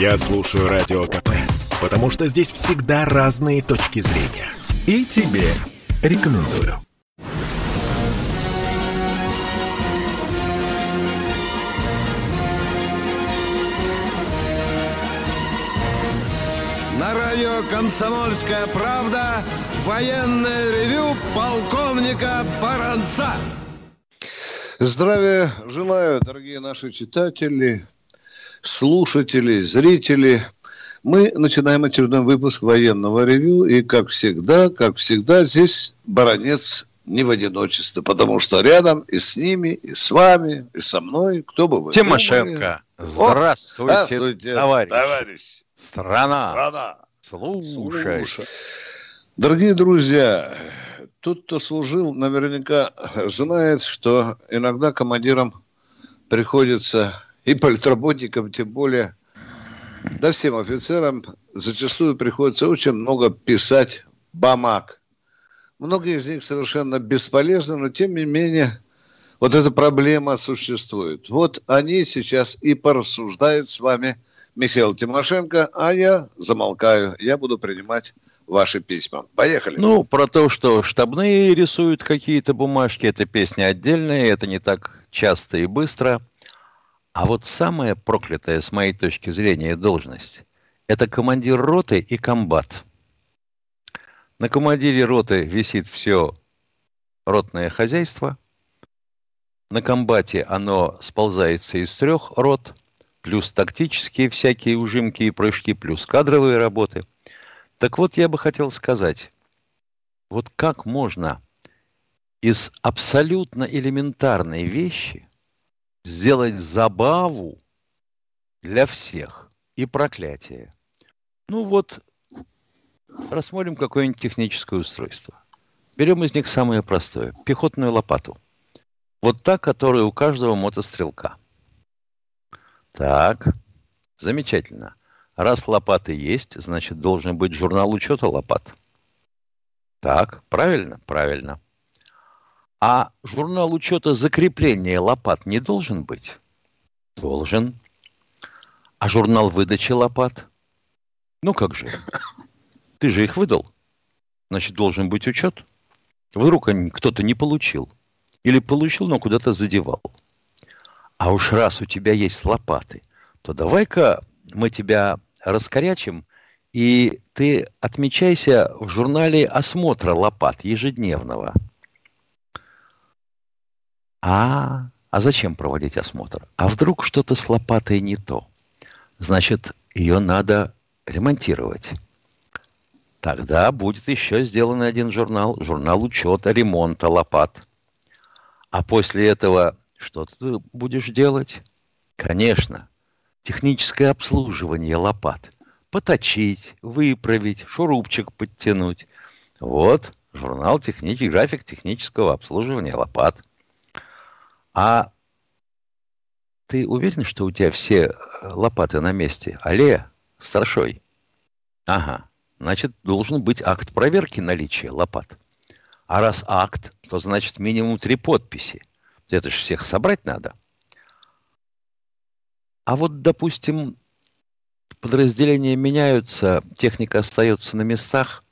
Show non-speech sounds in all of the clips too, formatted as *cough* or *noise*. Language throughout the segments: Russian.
Я слушаю Радио КП, потому что здесь всегда разные точки зрения. И тебе рекомендую. На радио «Комсомольская правда» военное ревю полковника Баранца. Здравия желаю, дорогие наши читатели, слушатели, зрители. Мы начинаем очередной выпуск военного ревю. И, как всегда, как всегда, здесь баронец не в одиночестве, потому что рядом и с ними, и с вами, и со мной, кто бы вы Тимошенко, думали. здравствуйте, здравствуйте, товарищ. товарищ. Страна, Страна. слушай. Слушай. Дорогие друзья, тот, кто служил, наверняка знает, что иногда командирам приходится, и политработникам тем более, да всем офицерам зачастую приходится очень много писать бумаг. Многие из них совершенно бесполезны, но тем не менее вот эта проблема существует. Вот они сейчас и порассуждают с вами – Михаил Тимошенко, а я замолкаю. Я буду принимать ваши письма. Поехали. Ну, про то, что штабные рисуют какие-то бумажки, это песня отдельная, это не так часто и быстро. А вот самая проклятая, с моей точки зрения, должность – это командир роты и комбат. На командире роты висит все ротное хозяйство. На комбате оно сползается из трех рот – плюс тактические всякие ужимки и прыжки, плюс кадровые работы. Так вот, я бы хотел сказать, вот как можно из абсолютно элементарной вещи сделать забаву для всех и проклятие. Ну вот, рассмотрим какое-нибудь техническое устройство. Берем из них самое простое – пехотную лопату. Вот та, которая у каждого мотострелка – так, замечательно. Раз лопаты есть, значит, должен быть журнал учета лопат. Так, правильно? Правильно. А журнал учета закрепления лопат не должен быть? Должен. А журнал выдачи лопат? Ну как же? Ты же их выдал. Значит, должен быть учет. Вдруг кто-то не получил. Или получил, но куда-то задевал. А уж раз у тебя есть лопаты, то давай-ка мы тебя раскорячим, и ты отмечайся в журнале осмотра лопат ежедневного. А, а зачем проводить осмотр? А вдруг что-то с лопатой не то? Значит, ее надо ремонтировать. Тогда будет еще сделан один журнал, журнал учета ремонта лопат. А после этого что ты будешь делать? Конечно, техническое обслуживание лопат. Поточить, выправить, шурупчик подтянуть. Вот журнал техники, график технического обслуживания лопат. А ты уверен, что у тебя все э, лопаты на месте? Але, старшой? Ага, значит, должен быть акт проверки наличия лопат. А раз акт, то значит минимум три подписи. Это же всех собрать надо. А вот, допустим, подразделения меняются, техника остается на местах,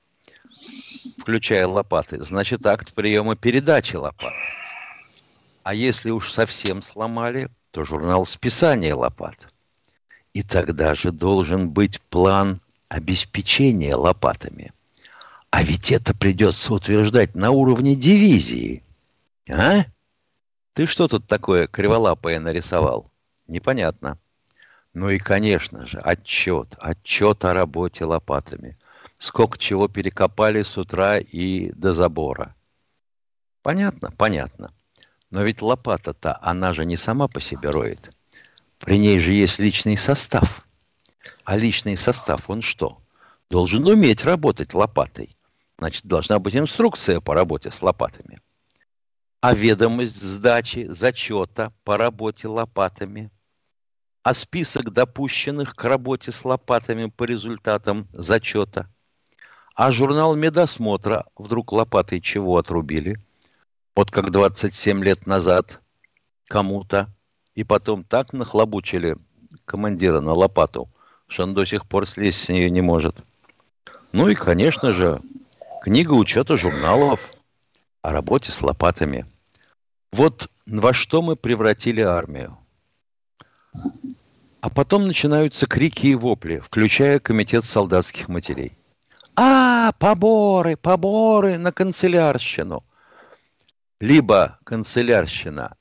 включая лопаты, значит, акт приема передачи лопат. А если уж совсем сломали, то журнал списания лопат. И тогда же должен быть план обеспечения лопатами. А ведь это придется утверждать на уровне дивизии. А? Ты что тут такое криволапое нарисовал? Непонятно. Ну и, конечно же, отчет. Отчет о работе лопатами. Сколько чего перекопали с утра и до забора. Понятно? Понятно. Но ведь лопата-то, она же не сама по себе роет. При ней же есть личный состав. А личный состав, он что? Должен уметь работать лопатой. Значит, должна быть инструкция по работе с лопатами а ведомость сдачи зачета по работе лопатами, а список допущенных к работе с лопатами по результатам зачета, а журнал медосмотра вдруг лопатой чего отрубили, вот как 27 лет назад кому-то, и потом так нахлобучили командира на лопату, что он до сих пор слезть с нее не может. Ну и, конечно же, книга учета журналов о работе с лопатами. Вот во что мы превратили армию. А потом начинаются крики и вопли, включая комитет солдатских матерей. А, поборы, поборы на канцелярщину. Либо канцелярщина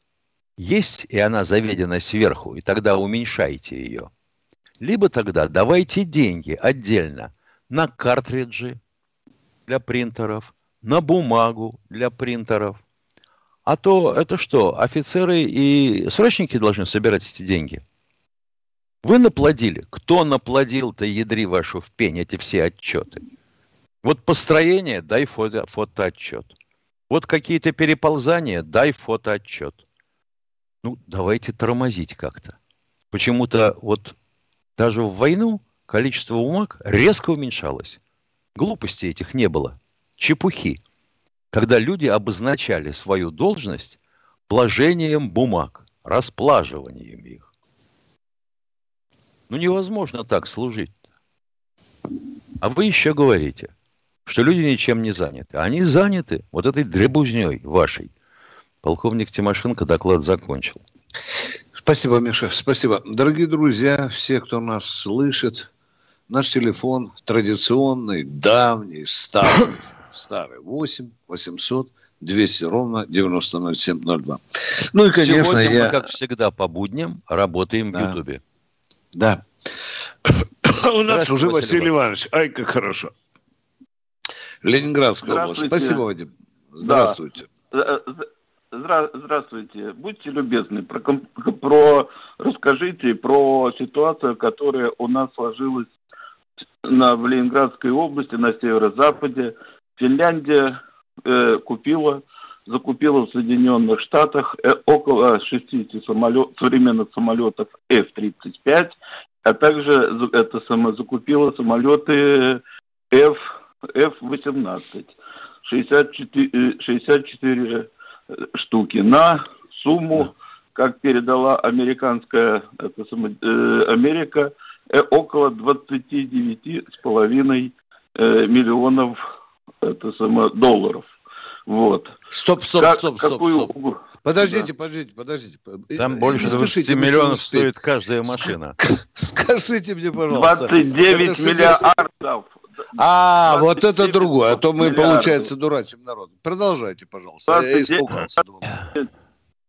есть, и она заведена сверху, и тогда уменьшайте ее. Либо тогда давайте деньги отдельно на картриджи для принтеров, на бумагу для принтеров. А то это что, офицеры и срочники должны собирать эти деньги? Вы наплодили. Кто наплодил-то, ядри вашу в пень, эти все отчеты? Вот построение, дай фото, фотоотчет. Вот какие-то переползания, дай фотоотчет. Ну, давайте тормозить как-то. Почему-то вот даже в войну количество бумаг резко уменьшалось. Глупостей этих не было. Чепухи. Когда люди обозначали свою должность положением бумаг, расплаживанием их. Ну, невозможно так служить. А вы еще говорите – что люди ничем не заняты. Они заняты вот этой дребузней вашей. Полковник Тимошенко доклад закончил. Спасибо, Миша, спасибо. Дорогие друзья, все, кто нас слышит, наш телефон традиционный, давний, старый, *coughs* старый, 8 800 200 ровно 900702. Ну и, конечно, Сегодня я... мы, как всегда, по будням работаем да. в Ютубе. Да. *coughs* У нас уже Василий Иванович. Ай, как хорошо. Ленинградская область. Спасибо, Вадим. Здравствуйте. Да. Здравствуйте. Будьте любезны, про, про, расскажите про ситуацию, которая у нас сложилась на, в Ленинградской области, на северо-западе. Финляндия э, купила, закупила в Соединенных Штатах э, около 60 самолет, современных самолетов F-35, а также это само, закупила самолеты F F-18. 64, 64 штуки на сумму, как передала американская это, э, Америка, э, около 29,5 э, миллионов это, само, долларов. Вот. Стоп, стоп, как, стоп, стоп, какую... стоп. Подождите, да. подождите, подождите. Там больше 20 миллионов стоит каждая машина. Скажите мне, пожалуйста. 29 миллиардов а, вот это другое, а то мы, получается, дурачим народ. Продолжайте, пожалуйста. 29, Я испугался. *laughs*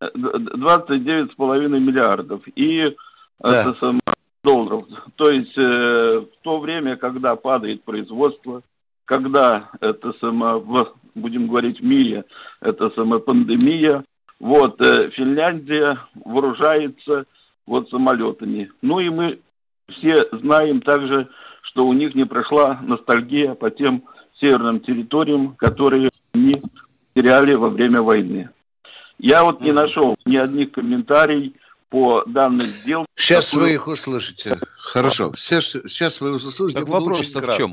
29,5 миллиардов. И да. это сам, долларов. То есть э, в то время, когда падает производство, когда это само, в, будем говорить, в мире, это сама пандемия, вот, э, Финляндия вооружается вот самолетами. Ну и мы все знаем также, что у них не прошла ностальгия по тем северным территориям, которые они теряли во время войны. Я вот не нашел ни одних комментариев по данной сделке. Сейчас которую... вы их услышите. Хорошо. Сейчас, сейчас вы услышите. Так вопрос в чем?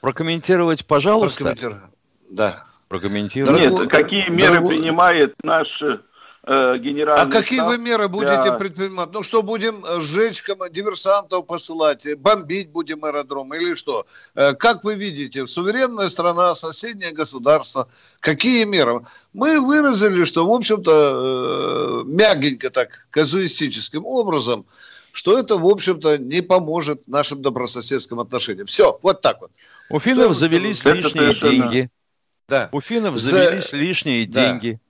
Прокомментировать, пожалуйста. Прокомментировать. Да. Прокомментировать. Нет, какие меры Дорогу... принимает наш э, генеральный А какие вы меры будете для... предпринимать? Ну что, будем э, сжечь диверсантов посылать, э, бомбить будем аэродром или что? Как вы видите, суверенная страна, соседнее государство, какие меры? Мы выразили, что, в общем-то, мягенько так, казуистическим образом, что это, в общем-то, не поможет нашим добрососедским отношениям. Все, вот так вот. У финнов завелись лишние деньги. Да. У финнов завелись За... лишние да. деньги.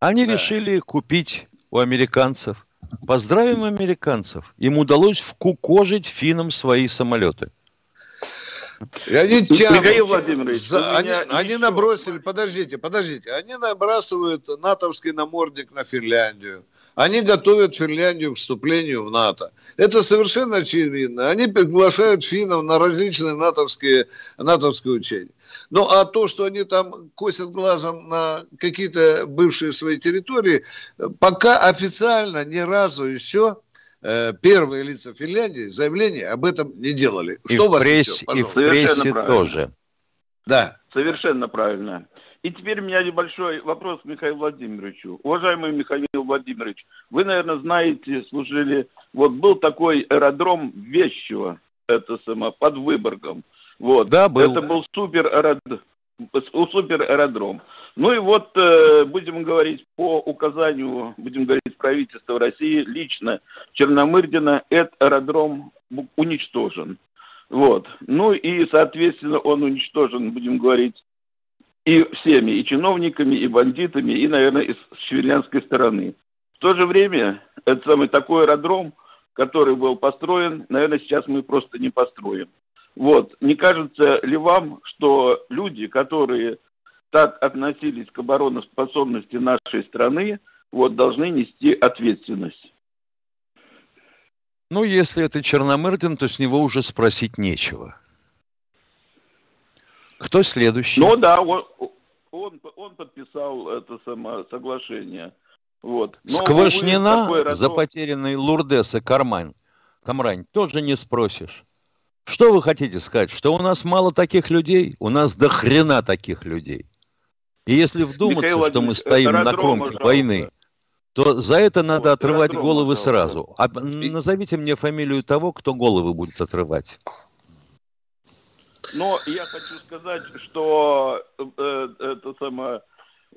Они да. решили купить у американцев. Поздравим американцев. Им удалось вкукожить финнам свои самолеты. И они тянут, Михаил Владимирович, за, они, они набросили, подождите, подождите, они набрасывают натовский намордник на Финляндию. Они готовят Финляндию к вступлению в НАТО. Это совершенно очевидно. Они приглашают финнов на различные натовские, натовские учения. Ну, а то, что они там косят глазом на какие-то бывшие свои территории, пока официально ни разу еще э, первые лица Финляндии заявление об этом не делали. И что в вас прессе, еще, и в прессе тоже. Да. Совершенно правильно. И теперь у меня небольшой вопрос к Михаилу Владимировичу. Уважаемый Михаил Владимирович, вы, наверное, знаете, служили... Вот был такой аэродром Вещево. это само, под Выборгом. Вот. Да, был. Это был супер аэродром. Супер аэродром. Ну и вот, э, будем говорить, по указанию, будем говорить, правительства России, лично Черномырдина, этот аэродром уничтожен. Вот. Ну и, соответственно, он уничтожен, будем говорить, и всеми, и чиновниками, и бандитами, и, наверное, и с швейлянской стороны. В то же время, это самый такой аэродром, который был построен, наверное, сейчас мы просто не построим. Вот. Не кажется ли вам, что люди, которые так относились к обороноспособности нашей страны, вот, должны нести ответственность? Ну, если это Черномырдин, то с него уже спросить нечего. Кто следующий? Ну да, он, он, он подписал это само соглашение. Вот. Но, Сквашнина увы, за потерянный Лурдес и Кармань, Камрань тоже не спросишь. Что вы хотите сказать? Что у нас мало таких людей? У нас до хрена таких людей. И если вдуматься, Михаил что мы стоим на кромке войны, то за это надо вот, отрывать головы сразу. А назовите мне фамилию того, кто головы будет отрывать. Но я хочу сказать, что э, это самое,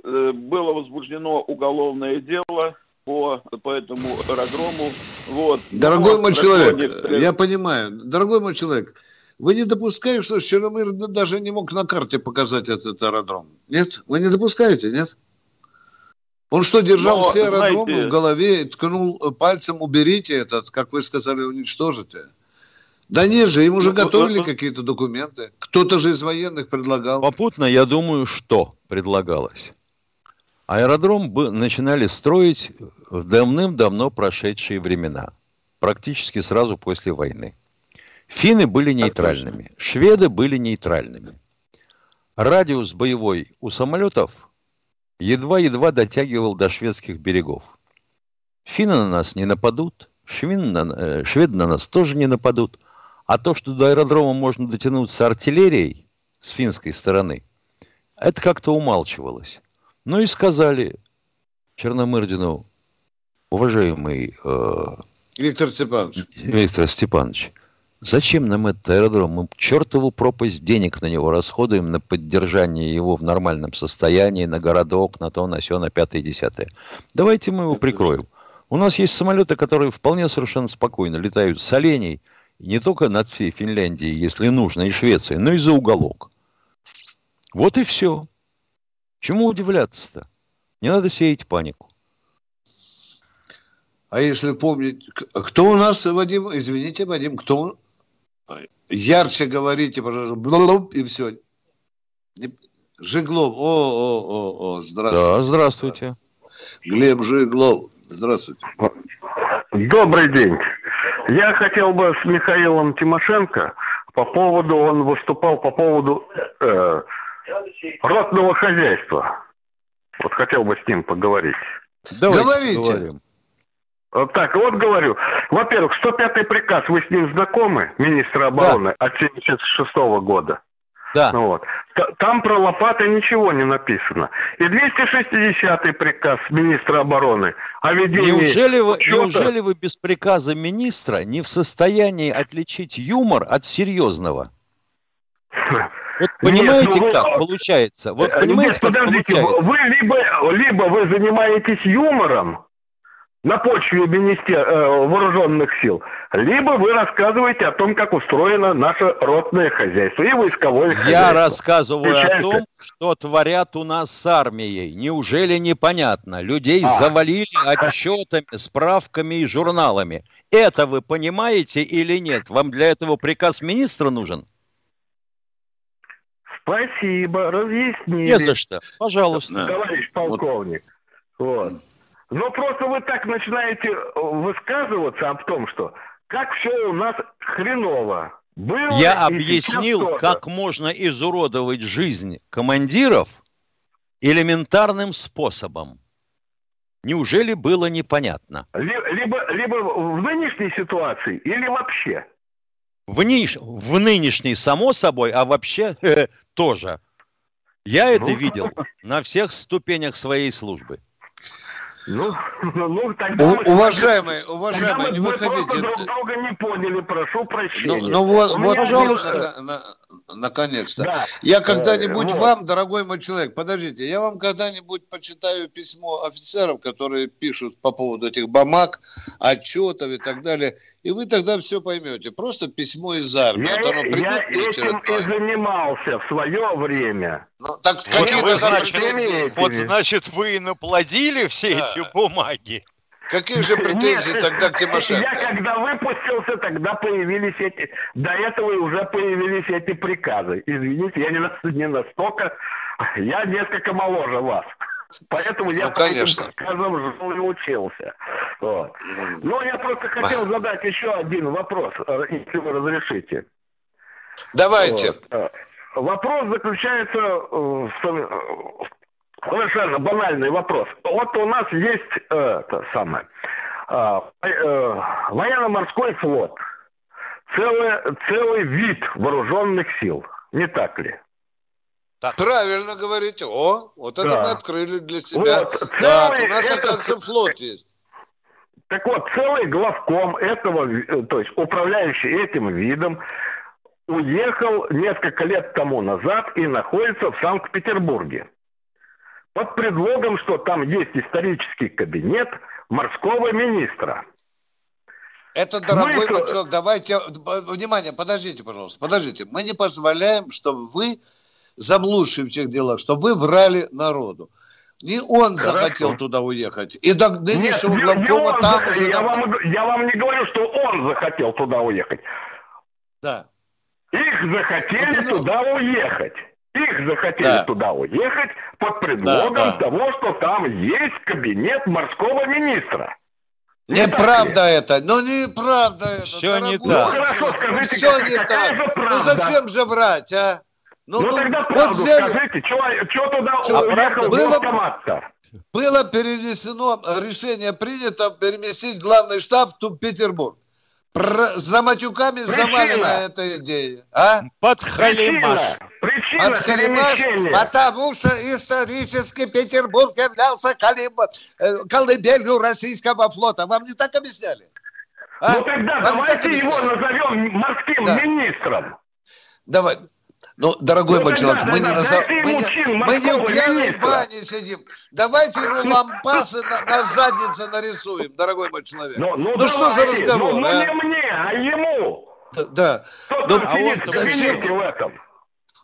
э, было возбуждено уголовное дело по, по этому аэродрому. Вот. Дорогой мой человек, некоторые... я понимаю, дорогой мой человек, вы не допускаете, что Черномыр даже не мог на карте показать этот аэродром? Нет? Вы не допускаете, нет? Он что, держал Но, все аэродромы знаете... в голове и ткнул пальцем, уберите этот, как вы сказали, уничтожите? Да нет же, им уже ну, готовили ну, какие-то документы. Кто-то же из военных предлагал. Попутно, я думаю, что предлагалось. Аэродром начинали строить в давным-давно прошедшие времена. Практически сразу после войны. Финны были нейтральными, шведы были нейтральными. Радиус боевой у самолетов едва-едва дотягивал до шведских берегов. Финны на нас не нападут, шведы на, э, шведы на нас тоже не нападут. А то, что до аэродрома можно дотянуться артиллерией с финской стороны, это как-то умалчивалось. Ну и сказали Черномырдину, уважаемый э, Виктор Степанович. Виктор Степанович, зачем нам этот аэродром? Мы чертову пропасть денег на него расходуем на поддержание его в нормальном состоянии, на городок, на то, на все, на пятое и десятое. Давайте мы его прикроем. У нас есть самолеты, которые вполне совершенно спокойно летают с оленей – не только над всей Финляндией, если нужно, и Швецией, но и за уголок. Вот и все. Чему удивляться-то? Не надо сеять панику. А если помнить, кто у нас, Вадим, извините, Вадим, кто ярче говорите, пожалуйста, и все. Жиглов, о, о, о, о, здравствуйте. Да, здравствуйте. Глеб Жиглов, здравствуйте. Добрый день. Я хотел бы с Михаилом Тимошенко по поводу, он выступал по поводу э, ротного хозяйства. Вот хотел бы с ним поговорить. Давайте Говорите. Поговорим. Так, вот говорю. Во-первых, 105-й приказ, вы с ним знакомы, министра обороны, да. от 76 -го года? Да. Вот. Там про лопаты ничего не написано. И 260-й приказ министра обороны о ведении... Неужели вы, неужели вы без приказа министра не в состоянии отличить юмор от серьезного? Вот понимаете, Нет, ну, как получается? Вот понимаете, Нет, подождите, получается? вы либо, либо вы занимаетесь юмором, на почве министер... э, вооруженных сил, либо вы рассказываете о том, как устроено наше ротное хозяйство и войсковое Я хозяйство. Я рассказываю Включается. о том, что творят у нас с армией. Неужели непонятно? Людей а. завалили отчетами, справками и журналами. Это вы понимаете или нет? Вам для этого приказ министра нужен? Спасибо, разъяснили. Не за что. Пожалуйста. Товарищ полковник. Вот. вот. Но просто вы так начинаете э, высказываться об том, что как все у нас хреново. Было Я объяснил, как можно изуродовать жизнь командиров элементарным способом. Неужели было непонятно? Либо, либо в нынешней ситуации или вообще? В, ниш... в нынешней, само собой, а вообще *laughs* тоже. Я это ну, видел *laughs* на всех ступенях своей службы. *laughs* Ну, ну тогда... У, уважаемый, уважаемый, не выходите. друг друга не поняли, прошу прощения. Ну, ну вот, вот, пожалуйста. На, на, наконец-то. Да. Я когда-нибудь э, вот. вам, дорогой мой человек, подождите, я вам когда-нибудь почитаю письмо офицеров, которые пишут по поводу этих бумаг, отчетов и так далее, и вы тогда все поймете. Просто письмо из армии. Я, вот придет я этим и занимался в свое время. Ну, так вот, какие-то значит, Вот значит, вы наплодили все да. эти бумаги. Какие же претензии Нет, тогда к Тимошенко? Я когда выпустился, тогда появились эти... До этого уже появились эти приказы. Извините, я не, не настолько... Я несколько моложе вас. Поэтому я ну, конечно. приказам жил и учился. Вот. Ну, я просто хотел задать еще один вопрос, э, если вы разрешите. Давайте. Вот. Э, вопрос заключается в совершенно банальный вопрос. Вот у нас есть э, это самое э, э, военно-морской флот, целый, целый вид вооруженных сил, не так ли? Так. Правильно говорите. О, вот это да. мы открыли для себя. Вот, да, у нас, это... оказывается, флот есть. Так вот, целый главком этого, э, то есть управляющий этим видом, уехал несколько лет тому назад и находится в Санкт-Петербурге под предлогом, что там есть исторический кабинет морского министра. Это, дорогой Смысл... мой человек, давайте, внимание, подождите, пожалуйста, подождите. Мы не позволяем, чтобы вы, заблудшие в тех делах, чтобы вы врали народу. Не он Хорошо. захотел туда уехать. И до нынешнего главкома там уже... Я вам, я вам не говорю, что он захотел туда уехать. Да. Их захотели ну, туда уехать. Их захотели да. туда уехать под предлогом да, да. того, что там есть кабинет морского министра. Неправда это, ну неправда это. Все не так. Ну хорошо, скажите, Все как, не так. Ну зачем же врать, а? Ну, ну, ну тогда правду вот взяли... скажите, что туда что, уехал было, было перенесено, решение принято переместить главный штаб в Петербург. Про, за матюками Причина. завалена эта идея. А? Под халимаш. Причина, Под халимаш, потому что исторически Петербург являлся колыб... Э, колыбелью российского флота. Вам не так объясняли? А? Ну тогда Вам давайте его назовем морским да. министром. Давай. Ну, дорогой ну, мой человек, мы, не, на, мы, не, мы не в пьяной бане сидим. Давайте ему лампасы на, на заднице нарисуем, дорогой мой человек. Ну, ну, ну что за разговор? Ну, ну а? не мне, а ему. Да. Кто ну, а он зачем? в этом?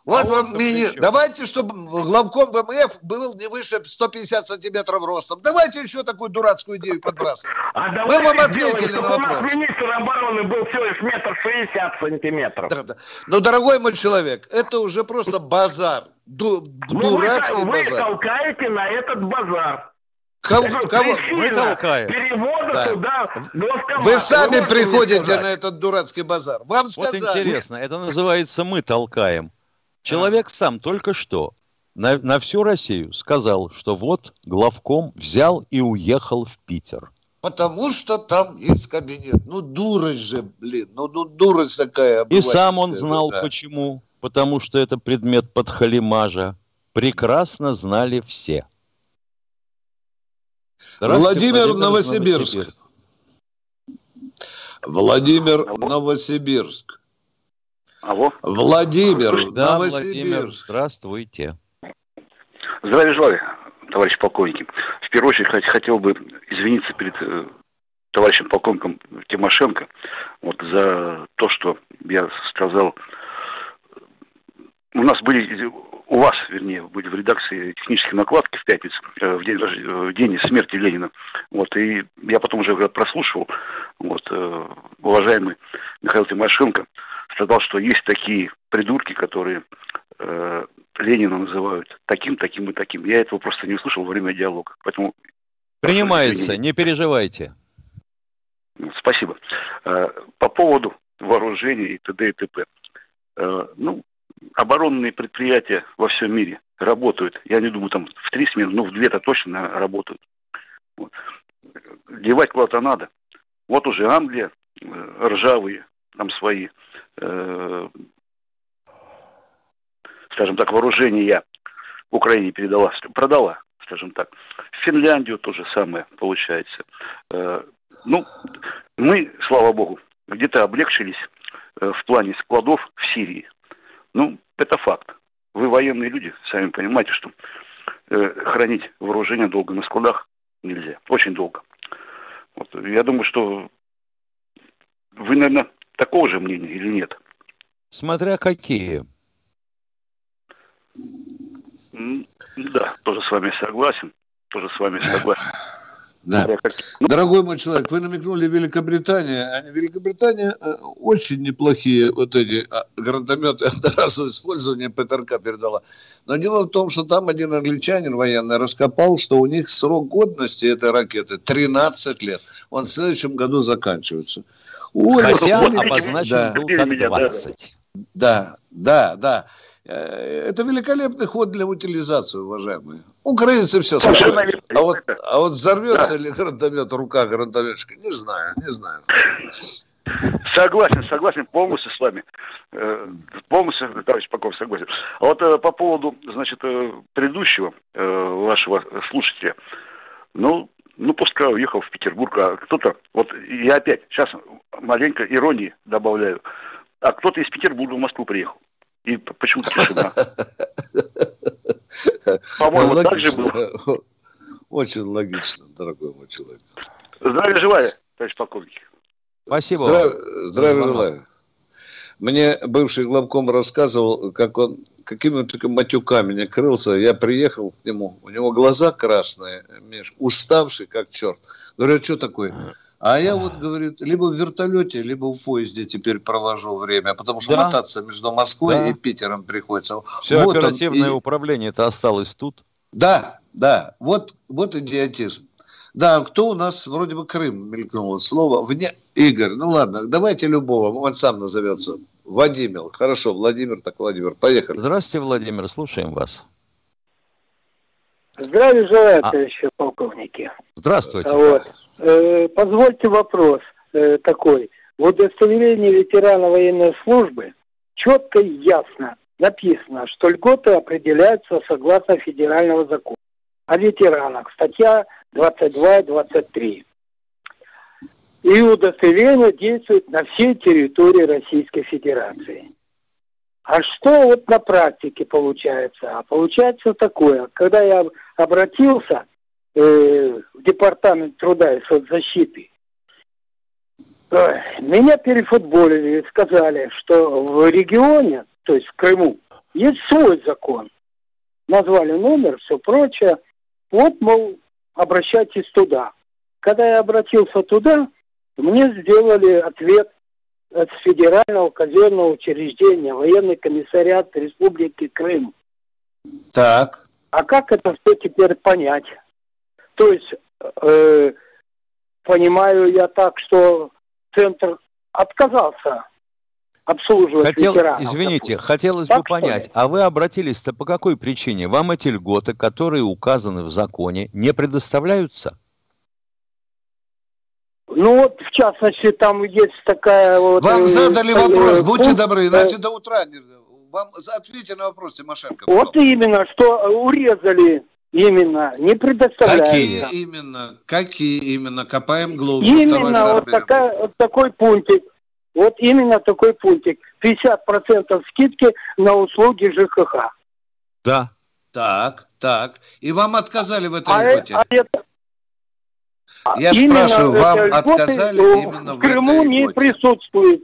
Вот а вам мини... Давайте, чтобы главком ВМФ был не выше 150 сантиметров ростом. Давайте еще такую дурацкую идею подбрасывать. А Мы вам ответили на вопрос. У нас министр обороны был всего лишь метр шестьдесят сантиметров. Да, да. Но, дорогой мой человек, это уже просто базар. Ду... Ну, дурацкий вы, базар. Вы толкаете на этот базар. Кого? кого? Мы толкаем. Перевода да. туда Вы сами приходите на этот дурацкий базар. Вам сказали. Вот интересно, это называется «мы толкаем». Человек сам только что на, на всю Россию сказал, что вот главком взял и уехал в Питер. Потому что там есть кабинет. Ну, дурость же, блин. Ну, ну дурость такая. И сам он знал, да. почему. Потому что это предмет подхалимажа. Прекрасно знали все. Владимир, Владимир Новосибирск. Новосибирск. Владимир Новосибирск. Алло. Владимир, да, Новосибирск. Владимир, здравствуйте. Здравия желаю, товарищ полковники. В первую очередь хотел бы извиниться перед э, товарищем полковником Тимошенко вот, за то, что я сказал. У нас были, у вас, вернее, были в редакции технические накладки в пятницу, э, в день, в день смерти Ленина. Вот, и я потом уже прослушивал, вот, э, уважаемый Михаил Тимошенко, сказал, что есть такие придурки, которые э, Ленина называют таким, таким и таким. Я этого просто не услышал во время диалога. Поэтому Принимается, не переживайте. Спасибо. Э, по поводу вооружений и т.д. и т.п. Э, ну, оборонные предприятия во всем мире работают. Я не думаю, там в три смены, но в две-то точно работают. Вот. Девать куда-то надо. Вот уже Англия, э, ржавые, там свои э, скажем так, вооружения Украине передала, продала скажем так. В Финляндию то же самое получается. Э, ну, мы, слава богу, где-то облегчились э, в плане складов в Сирии. Ну, это факт. Вы военные люди, сами понимаете, что э, хранить вооружение долго на складах нельзя. Очень долго. Вот, я думаю, что вы, наверное, такого же мнения или нет? Смотря какие. Да, тоже с вами согласен. Тоже с вами согласен. Да. Ну, Дорогой мой человек, вы намекнули Великобритания. А Великобритания э, очень неплохие вот эти а, гранатометы *laughs* одноразового использования ПТРК передала. Но дело в том, что там один англичанин военный раскопал, что у них срок годности этой ракеты 13 лет. Он в следующем году заканчивается. Ой, Хотя обозначен да. был как 20. Да, да, да. Э, это великолепный ход для утилизации, уважаемые. Украинцы все слушают. А вот, а вот взорвется да. ли гранатомет рука гранатометчика, не знаю, не знаю. Согласен, согласен полностью с вами. Э, полностью, товарищ Поков, согласен. А вот э, по поводу, значит, предыдущего вашего слушателя, ну, ну, пускай уехал в Петербург, а кто-то, вот я опять, сейчас маленько иронии добавляю, а кто-то из Петербурга в Москву приехал. И почему-то тишина. *laughs* По-моему, ну, так же было. Очень логично, дорогой мой человек. Здравия желаю, товарищ полковник. Спасибо. Здравия, здравия желаю. Мне бывший главком рассказывал, как он какими только матюками не крылся. Я приехал к нему, у него глаза красные, Миш, уставший как черт. Говорю, а что такое? А я вот, говорит, либо в вертолете, либо в поезде теперь провожу время, потому что да. мотаться между Москвой да. и Питером приходится. Все вот оперативное он, и... управление это осталось тут. Да, да, вот, вот идиотизм. Да, кто у нас вроде бы Крым мелькнуло слово. Вне... Игорь, ну ладно, давайте любого, он сам назовется. Владимир. Хорошо, Владимир, так Владимир. Поехали. Здравствуйте, Владимир, слушаем вас. Здравия желаю, а... товарищи полковники. Здравствуйте. Вот. Э, позвольте вопрос э, такой. В удостоверении ветерана военной службы четко и ясно написано, что льготы определяются согласно федерального закона о ветеранах, статья 22 и 23. И удостоверение действует на всей территории Российской Федерации. А что вот на практике получается? А получается такое, когда я обратился э, в Департамент труда и соцзащиты, э, меня перефутболили и сказали, что в регионе, то есть в Крыму, есть свой закон. Назвали номер, все прочее. Вот, мол, обращайтесь туда. Когда я обратился туда, мне сделали ответ от федерального казенного учреждения, военный комиссариат Республики Крым. Так. А как это все теперь понять? То есть, э, понимаю я так, что центр отказался обслуживать Хотел, ветеранов. Извините, допустим. хотелось так бы понять, ли? а вы обратились-то по какой причине? Вам эти льготы, которые указаны в законе, не предоставляются? Ну вот, в частности, там есть такая вот... Вам э, задали э, вопрос, э, будьте добры, иначе до утра не... Вам ответьте на вопрос, Тимошенко. Вот именно, что урезали именно, не предоставляется. Какие именно? Какие именно? Копаем глубже. Именно вот, такая, вот такой пунктик. Вот именно такой пунктик. 50% скидки на услуги ЖКХ. Да. Так, так. И вам отказали в этой а льготе? А это, я именно спрашиваю, вам отказали именно в Крыму не присутствует.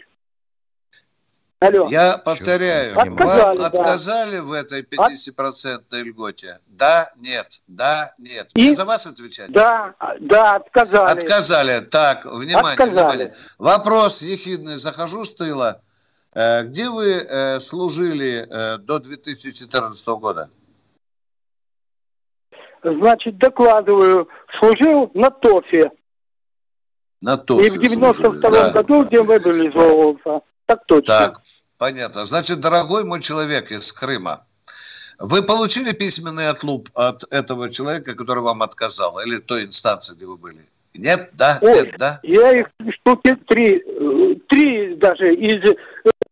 Алло. Я повторяю, отказали, вам да. отказали в этой 50% льготе? Да, нет, да, нет. И? Мне за вас отвечать? Да, да, отказали. Отказали. Так, внимание, отказали. внимание. Вопрос ехидный, захожу с тыла. Э, где вы э, служили э, до 2014 года? Значит, докладываю, служил на ТОФе. На ТОФе И в 92 да. году демобилизовывался. Так точно. Так, понятно. Значит, дорогой мой человек из Крыма, вы получили письменный отлуп от этого человека, который вам отказал, или той инстанции, где вы были? Нет, да, Ой, нет, да? Я их штуки три, три даже из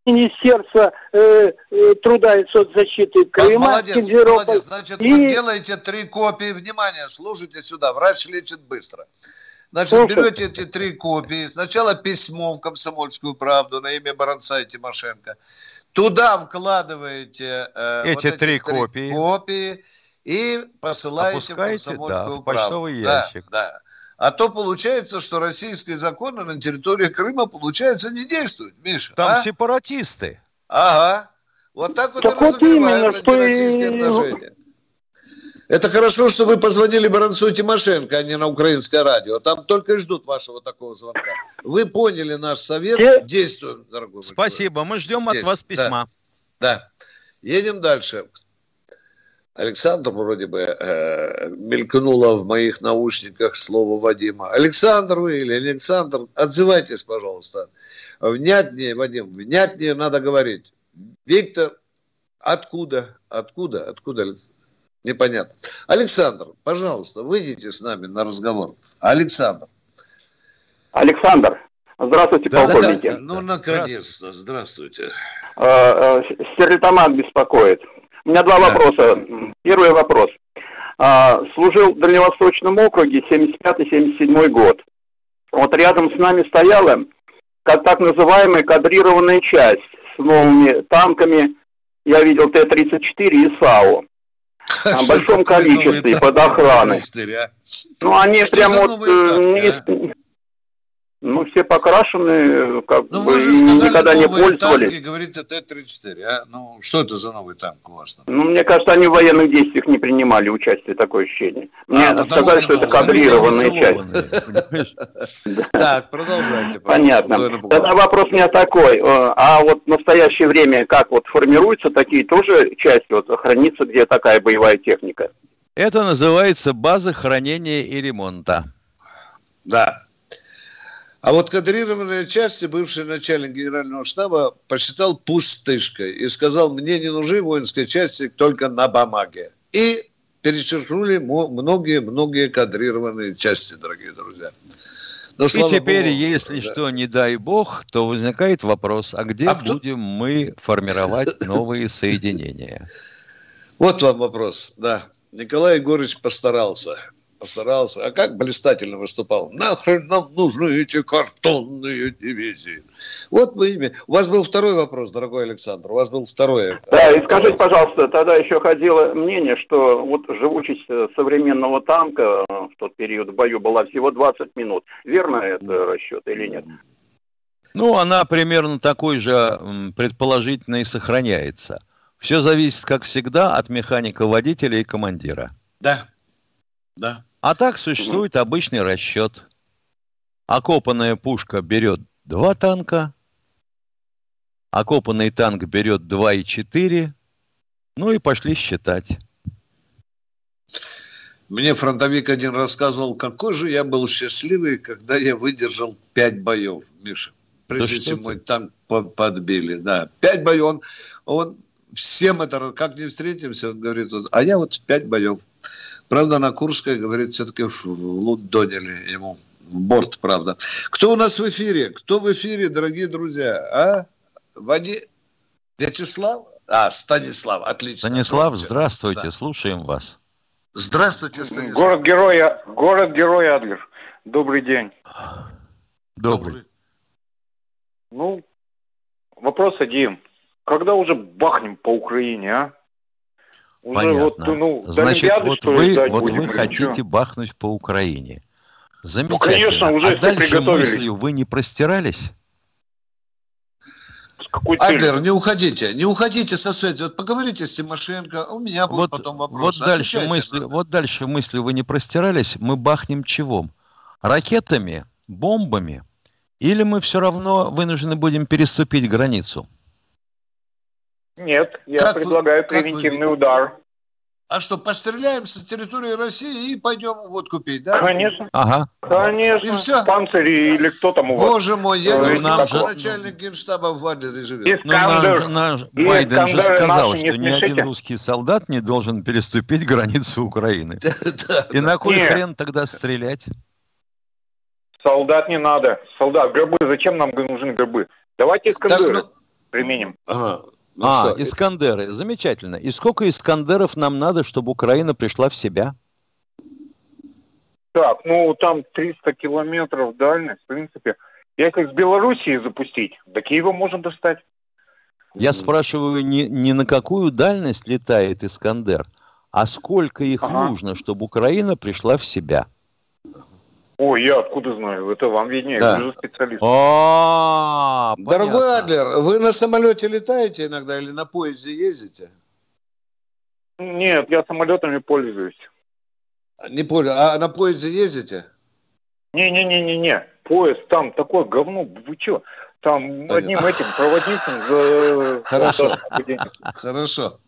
Министерства э, э, труда и соцзащиты Крыма. Молодец, молодец. Значит, и... вы делаете три копии. Внимание, слушайте сюда. Врач лечит быстро. Значит, Слушай. берете эти три копии. Сначала письмо в «Комсомольскую правду» на имя Баранца и Тимошенко. Туда вкладываете э, эти, вот эти три, три копии. копии и посылаете Опускаете, в «Комсомольскую да, правду». почтовый ящик. Да, да. А то получается, что российские законы на территории Крыма, получается, не действуют, Миша. Там а? сепаратисты. Ага. Вот так вот так и вот именно, что и... отношения. Это хорошо, что вы позвонили Баранцу Тимошенко, а не на украинское радио. Там только и ждут вашего такого звонка. Вы поняли наш совет. Действуем, дорогой Спасибо. Человек. Мы ждем Действуем. от вас письма. Да. да. Едем дальше. Александр вроде бы э, мелькнуло в моих наушниках слово Вадима. Александр вы или Александр, отзывайтесь, пожалуйста. Внятнее, Вадим, внятнее надо говорить. Виктор, откуда, откуда, откуда, непонятно. Александр, пожалуйста, выйдите с нами на разговор. Александр. Александр, здравствуйте, да, полковники. Да, да. Ну, наконец-то, здравствуйте. Э, э, Стерлитамак беспокоит. У меня два вопроса. Первый вопрос. А, служил в Дальневосточном округе 75-77 год. Вот рядом с нами стояла как так называемая кадрированная часть с новыми танками. Я видел Т-34 и САУ. В большом количестве под охраной. А? Ну, они прям вот ну, все покрашены, как ну, бы, вы же сказали, никогда не пользовались. Танки, говорите, Т-34, а? Ну, что это за новый танк у вас там? Ну, мне кажется, они в военных действиях не принимали участие, такое ощущение. Мне а, сказали, что это кадрированная часть. *laughs* Так, продолжайте. Понятно. Тогда вопрос у меня такой. Э, а вот в настоящее время как вот формируются такие тоже части, вот хранится где такая боевая техника? Это называется база хранения и ремонта. Да, а вот кадрированные части бывший начальник генерального штаба посчитал пустышкой и сказал, мне не нужны воинские части только на бумаге. И перечеркнули многие-многие кадрированные части, дорогие друзья. Но, и теперь, Богу, если да. что, не дай бог, то возникает вопрос, а где а будем кто... мы формировать *laughs* новые соединения? Вот вам вопрос, да. Николай Егорович постарался постарался. А как блистательно выступал. Нахрен нам нужны эти картонные дивизии. Вот мы ими. У вас был второй вопрос, дорогой Александр. У вас был второй. Да, и скажите, пожалуйста, тогда еще ходило мнение, что вот живучесть современного танка в тот период в бою была всего 20 минут. Верно это расчет или нет? Ну, она примерно такой же предположительно и сохраняется. Все зависит, как всегда, от механика водителя и командира. Да, да. А так существует обычный расчет. Окопанная пушка берет два танка, окопанный танк берет 2,4, ну и пошли считать. Мне фронтовик один рассказывал, какой же я был счастливый, когда я выдержал пять боев, Миша. Прежде да чем мой танк подбили. Да, пять боев. Он, он всем это, как не встретимся, он говорит, а я вот пять боев. Правда, на Курской, говорит, все-таки в Лудонили ему в борт, правда. Кто у нас в эфире? Кто в эфире, дорогие друзья? А? Вади... Вячеслав? А, Станислав, отлично. Станислав, здравствуйте, да. слушаем вас. Здравствуйте, Станислав. Город-герой, город-герой Адлер. Добрый день. Добрый. Ну, вопрос один. Когда уже бахнем по Украине, а? Уже Понятно. Вот, ну, Значит, вот вы, вот вы хотите что? бахнуть по Украине. Замечательно. Ну, конечно, уже а дальше мыслью вы не простирались? Адлер, не уходите, не уходите со связи. Вот поговорите с Тимошенко, у меня будет вот, потом вопрос. Вот дальше, мысли, вот дальше мысли вы не простирались, мы бахнем чего? Ракетами, бомбами? Или мы все равно вынуждены будем переступить границу? Нет, я как предлагаю вы, превентивный вы... удар. А что, постреляем с территории России и пойдем водку пить, да? Конечно. Ага. Конечно. И все. Панцири или кто там у вас. Боже мой, я не знаю, же... начальник генштаба в Адлере живет. Ну, наш, наш Байден же сказал, что ни один русский солдат не должен переступить границу Украины. *laughs* И на кой хрен тогда стрелять? Солдат не надо. Солдат, гробы, зачем нам нужны гробы? Давайте Искандеры. применим. Ну а, что? Искандеры. Замечательно. И сколько Искандеров нам надо, чтобы Украина пришла в себя? Так, ну там 300 километров дальность, в принципе. Если с Белоруссии запустить, до Киева можем достать. Я спрашиваю, не, не на какую дальность летает Искандер, а сколько их ага. нужно, чтобы Украина пришла в себя? Ой, я откуда знаю? Это вам виднее, да. вы же специалист. А, Дорогой Адлер, вы на самолете летаете иногда или на поезде ездите? Нет, я самолетами пользуюсь. Не понял, а на поезде ездите? Не-не-не-не-не, поезд там такое говно, вы что? Там Понятно. одним этим проводником за... Хорошо, хорошо,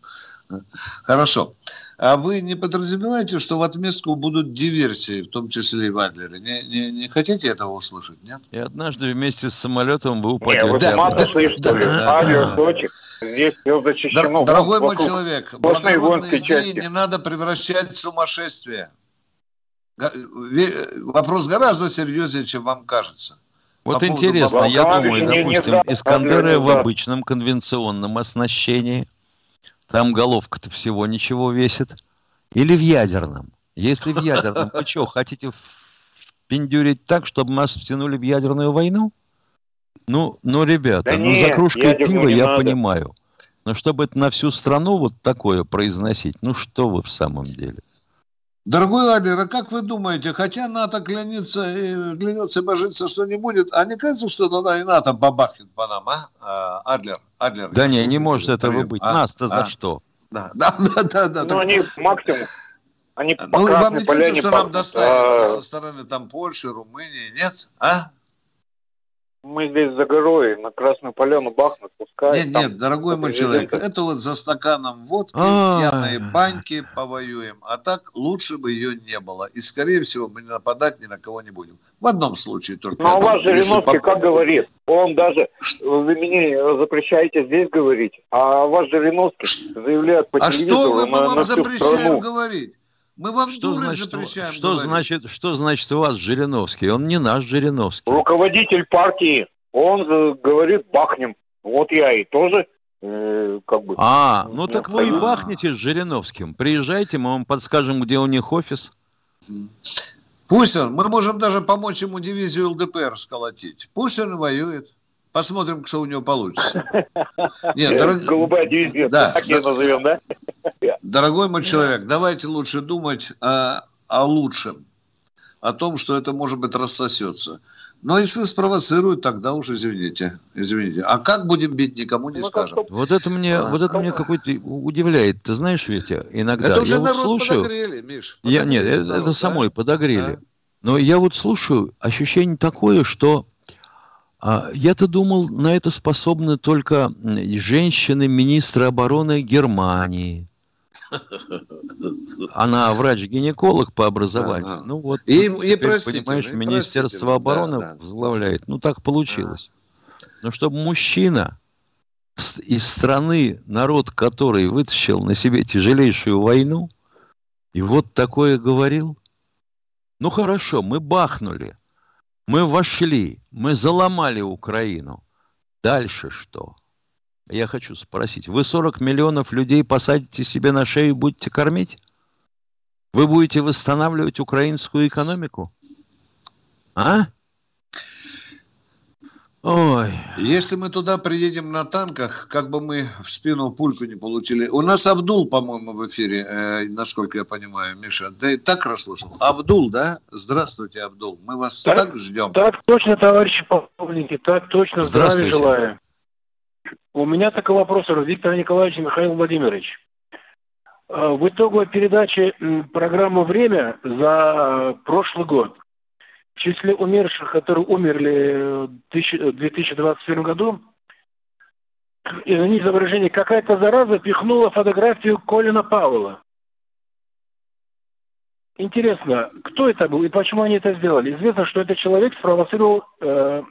хорошо. А вы не подразумеваете, что в отместку будут диверсии, в том числе и в Адлере? Не, не, не хотите этого услышать, нет? И однажды вместе с самолетом вы упадете. Не, вы *laughs* да, да, что ли? Да, Адлер, Сочи. Здесь все защищено. Дорогой мой человек, благородные идеи не надо превращать в сумасшествие. Вопрос гораздо серьезнее, чем вам кажется. Вот По интересно, я думаю, допустим, Искандеры в обычном конвенционном оснащении, там головка-то всего ничего весит, или в ядерном. Если в ядерном, вы что, хотите пиндюрить так, чтобы нас втянули в ядерную войну? Ну, ну, ребята, да ну нет, за кружкой пива я надо. понимаю. Но чтобы это на всю страну вот такое произносить, ну что вы в самом деле? Дорогой Адлер, а как вы думаете, хотя НАТО клянется, клянется и божится, что не будет, а не кажется, что тогда и НАТО бабахнет по нам, а? а Адлер, Адлер. Да не, не может этого быть. А? Нас-то а? за что? Да, *laughs* да, да, да. да ну, так... они максимум, они ну, вам не кажется, что нам достанется а... со стороны там Польши, Румынии, нет? А? Мы здесь за горой на Красную Поляну бахнут, пускай. Нет, нет, дорогой мой человек, это вот за стаканом водки, пьяные баньки повоюем, а так лучше бы ее не было. И, скорее всего, мы нападать ни на кого не будем. В одном случае только. Ну, а у вас Жириновский как говорит? Он даже, вы мне запрещаете здесь говорить, а ваш Жириновский заявляет по а телевизору что вы, мы вам запрещаем говорить? Мы вам что дуры значит, запрещаем что говорить. значит, что значит у вас Жириновский? Он не наш Жириновский. Руководитель партии. Он говорит, бахнем. Вот я и тоже э, как бы... А, ну так вы и бахнете с Жириновским. Приезжайте, мы вам подскажем, где у них офис. Пусть он, мы можем даже помочь ему дивизию ЛДПР сколотить. Пусть он воюет. Посмотрим, что у него получится. *laughs* Нет, дорог... Голубая дивизия, да, так ее назовем, да? Дорогой мой человек, давайте лучше думать о, о лучшем. О том, что это, может быть, рассосется. Но если спровоцируют, тогда уж извините, извините. А как будем бить, никому не ну, скажем. Вот это мне, а, вот это мне какой-то удивляет. Ты знаешь, Витя, иногда это уже я народ вот слушаю, подогрели, Миш. Подогрели я, нет, народ, это, это самой подогрели. А? Но я вот слушаю, ощущение такое, что а я-то думал, на это способны только женщины министры обороны Германии. Она врач-гинеколог по образованию. Да. Ну вот, и, теперь, и понимаешь, и Министерство обороны да, да. возглавляет. Ну так получилось. Но чтобы мужчина из страны, народ, который вытащил на себе тяжелейшую войну, и вот такое говорил, ну хорошо, мы бахнули. Мы вошли, мы заломали Украину. Дальше что? Я хочу спросить, вы 40 миллионов людей посадите себе на шею и будете кормить? Вы будете восстанавливать украинскую экономику? А? Ой. Если мы туда приедем на танках, как бы мы в спину пульку не получили. У нас Абдул, по-моему, в эфире, э, насколько я понимаю, Миша. Ты так расслышал? Абдул, да? Здравствуйте, Абдул. Мы вас так, так ждем. Так точно, товарищи полковники, так точно. Здравия желаю. У меня такой вопрос, Виктор Николаевич и Михаил Владимирович. Э, в итоговой передаче программы «Время» за прошлый год в числе умерших, которые умерли в 2021 году, и на них изображение какая-то зараза пихнула фотографию Колина Пауэлла. Интересно, кто это был и почему они это сделали? Известно, что этот человек спровоцировал э,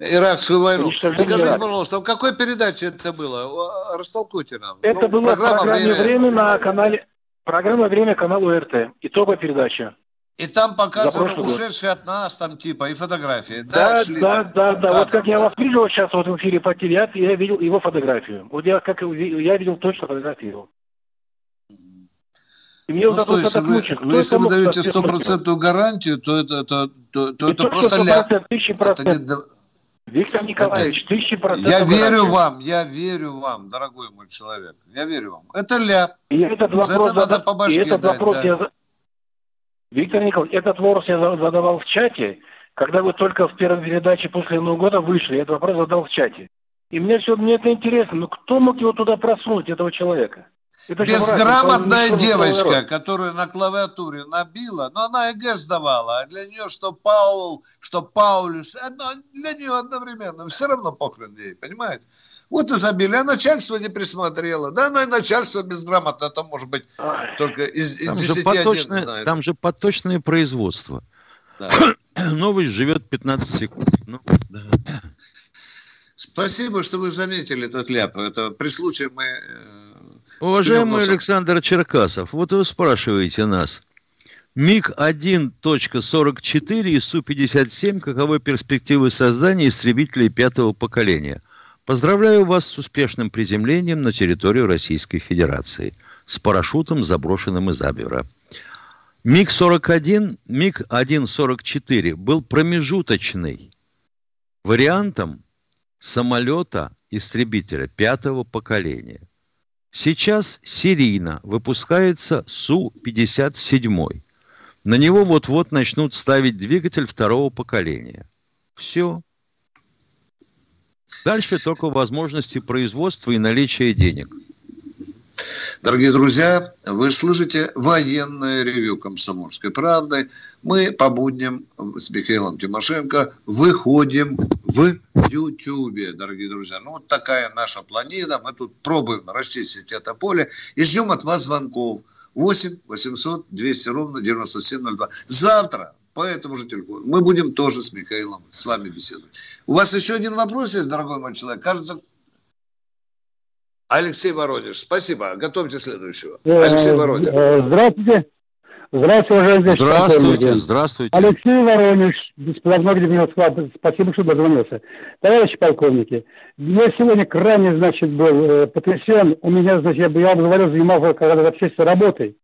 Иракскую войну. Скажите, Ирак. пожалуйста, в какой передаче это было? Растолкуйте нам. Это ну, было в программе время... «Время» на канале Программа «Время» канала УРТ. Итоговая передача. И там показаны ушедшие от нас, там типа, и фотографии. Да, да, шли, да, да, да. Вот как я вас видел сейчас вот в эфире по теле, я видел его фотографию. Вот я как я видел точно фотографию. И мне ну вот что, если вы, ну, если вы даете стопроцентную гарантию, то это, это, то, то это просто ляп. Виктор Николаевич, тысячи процентов. Я верю вам, я верю вам, дорогой мой человек. Я верю вам. Это ляп. И этот вопрос, это надо по башке и этот дать, вопрос да. я, Виктор Николаевич, этот вопрос я задавал в чате, когда вы только в первой передаче после Нового года вышли, я этот вопрос задал в чате. И мне все, мне это интересно, но кто мог его туда просунуть, этого человека? Это Безграмотная девочка, которая на клавиатуре набила, но она ЕГЭ сдавала, а для нее что Паул, что Паулюс, одно, для нее одновременно, все равно похрен ей, понимаете? Вот и забили, а начальство не присмотрело. Да, но и начальство безграмотно, это может быть только из, из там 10 же поточное, знает. Там же поточное производство. Да. *clears throat* Новость живет 15 секунд. Ну, да. Спасибо, что вы заметили этот ляп. Это при случае мы... Э, Уважаемый Александр Черкасов, вот вы спрашиваете нас. МиГ-1.44 и Су-57, каковы перспективы создания истребителей пятого поколения – Поздравляю вас с успешным приземлением на территорию Российской Федерации с парашютом, заброшенным из Абвера. МиГ-41, МиГ-144 был промежуточный вариантом самолета-истребителя пятого поколения. Сейчас серийно выпускается Су-57. На него вот-вот начнут ставить двигатель второго поколения. Все. Дальше только возможности производства и наличия денег. Дорогие друзья, вы слышите военное ревю «Комсомольской правды». Мы по будням с Михаилом Тимошенко выходим в Ютьюбе, дорогие друзья. Ну, вот такая наша планета. Мы тут пробуем расчистить это поле и ждем от вас звонков. 8 800 200 ровно 9702. Завтра по этому же телефону. Мы будем тоже с Михаилом с вами беседовать. У вас еще один вопрос есть, дорогой мой человек? Кажется, Алексей Воронеж. Спасибо. Готовьте следующего. Э, Алексей Воронеж. Э, здравствуйте. Здравствуйте, уважаемый Здравствуйте, здравствуйте. Алексей Воронеж, беспилотного Москва. Спасибо, что дозвонился. Товарищи полковники, я сегодня крайне, значит, был э, потрясен. У меня, значит, я, я говорил, занимался когда-то общественной работой.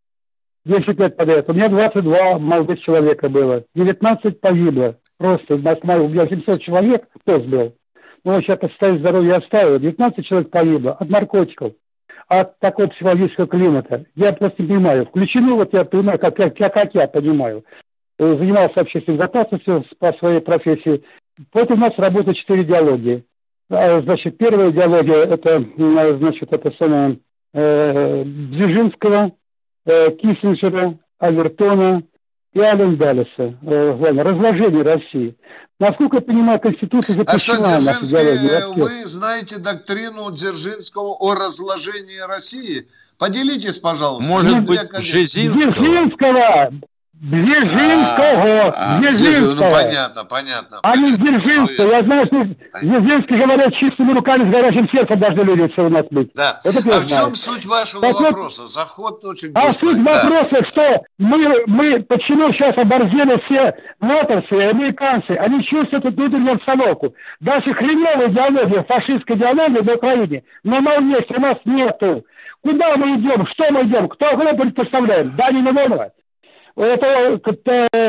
10 лет подряд. У меня 22 молодых человека было. 19 погибло. Просто у меня 700 человек пост был. Ну, сейчас состояние здоровья оставил. 19 человек погибло от наркотиков, от такого психологического климата. Я просто не понимаю. Включено, вот я понимаю, как, как, как я понимаю. Э, занимался общественной безопасностью по своей профессии. Вот у нас работают четыре идеологии. А, значит, первая идеология, это, значит, это самое, э, Бзижинского, э, Киссинджера, Авертона и Ален Даллеса. Э, разложение России. Насколько я понимаю, Конституция запрещена. А что, Дзержинский, вы знаете доктрину Дзержинского о разложении России? Поделитесь, пожалуйста. Может быть, Дзержинского? Дзержинского! Дзержинского. А, Дзержинского. Ну, понятно, понятно. А не Дзержинского. Я знаю, что Дзержинский, говорят, чистыми руками с горячим сердцем должны люди у нас быть. Да. Это а в чем суть вашего так вопроса? Вот, Заход очень А суть да. вопроса, что мы, мы почему сейчас оборзели все лотовцы и американцы, они чувствуют эту внутреннюю обстановку. Даже хреновая идеология, фашистская идеология на Украине, но она есть, у нас нету. Куда мы идем? Что мы идем? Кто кого представляем? Дани Милонова? Это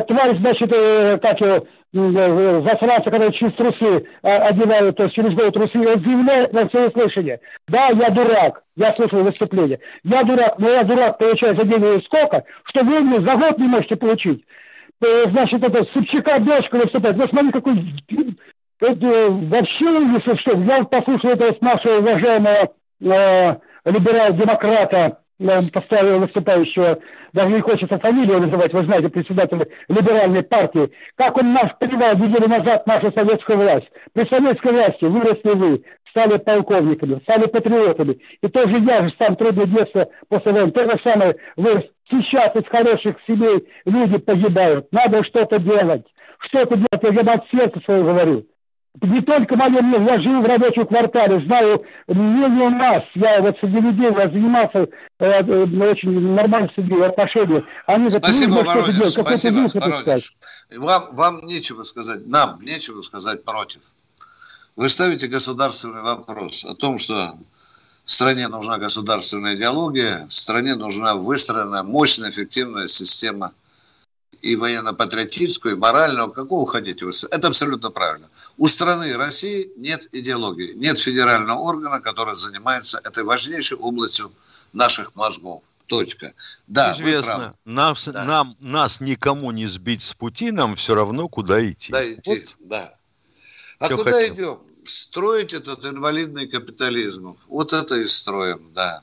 тварь, значит, э, как его, э, засранца, когда через трусы а, одевают, то есть через голову трусы, он заявляет на все услышание. Да, я дурак, я слышал выступление. Я дурак, но я дурак получаю за деньги сколько, что вы мне за год не можете получить. Э, значит, это Собчака дочка выступает. Вы смотрите, какой... Это, вообще, если что, я послушал этого нашего уважаемого э, либерал-демократа, поставил выступающего, даже не хочется фамилию называть, вы знаете, председателя либеральной партии, как он нас понимал неделю назад нашу советскую власть. При советской власти выросли вы, стали полковниками, стали патриотами. И тоже я же сам трудное детство после войны, то же самое вырос. Сейчас из хороших семей люди погибают. Надо что-то делать. Что-то делать, я от сердца свое говорю. Не только мое мнение, я живу в рабочем квартале, знаю мнение нас, я вот среди людей, я занимался э, э, очень нормально среди отношения. Они спасибо, говорят, Воронеж, спасибо, Воронеж. Вам, вам нечего сказать, нам нечего сказать против. Вы ставите государственный вопрос о том, что стране нужна государственная идеология, стране нужна выстроенная мощная, эффективная система и военно-патриотическую, и моральную, какого хотите вы. Это абсолютно правильно. У страны России нет идеологии, нет федерального органа, который занимается этой важнейшей областью наших мозгов. Точка. Да, Известно. Нас, да. Нам, нас никому не сбить с пути, нам все равно куда идти. Да, идти, вот. да. А куда хотел. идем? Строить этот инвалидный капитализм. Вот это и строим, да.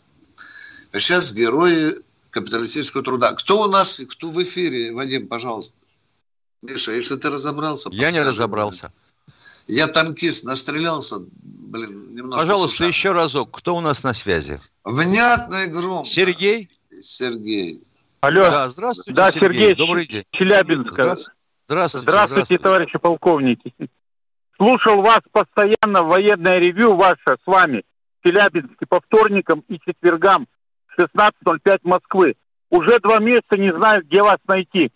Сейчас герои капиталистического труда. Кто у нас, кто в эфире, Вадим, пожалуйста. Миша, если ты разобрался... Я не разобрался. Мне. Я танкист, настрелялся, блин, немножко... Пожалуйста, еще разок. Кто у нас на связи? Внятный гром. Сергей? Сергей. Алло. Да, здравствуйте, да, Сергей. Сергей. Добрый день. Челябинска. Здравствуйте. Здравствуйте, здравствуйте товарищи полковники. Слушал вас постоянно, военное ревю ваше с вами в Челябинске по вторникам и четвергам 16.05 Москвы. Уже два месяца не знаю, где вас найти.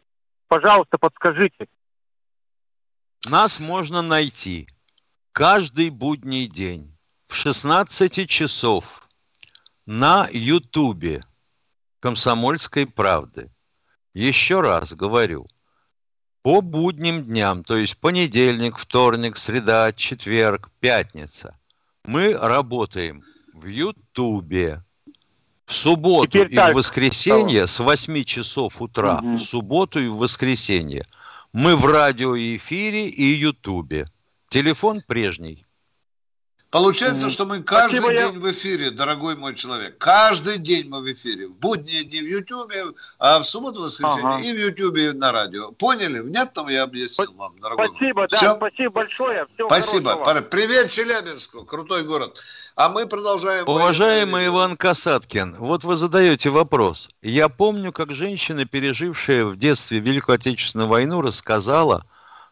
Пожалуйста, подскажите. Нас можно найти каждый будний день в 16 часов на Ютубе «Комсомольской правды». Еще раз говорю, по будним дням, то есть понедельник, вторник, среда, четверг, пятница, мы работаем в Ютубе. В субботу Теперь и так. в воскресенье с 8 часов утра, угу. в субботу и в воскресенье, мы в радиоэфире и Ютубе. Телефон прежний. Получается, что мы каждый Спасибо, день я... в эфире, дорогой мой человек. Каждый день мы в эфире. В будние дни в Ютубе, а в субботу, воскресенье ага. и в Ютубе, и на радио. Поняли? Внятно я объяснил вам, дорогой Спасибо, мой. да, Все? спасибо большое. Всего спасибо. Хорошего. Привет, Челябинску, крутой город. А мы продолжаем. Уважаемый Иван Касаткин, вот вы задаете вопрос. Я помню, как женщина, пережившая в детстве Великую Отечественную войну, рассказала,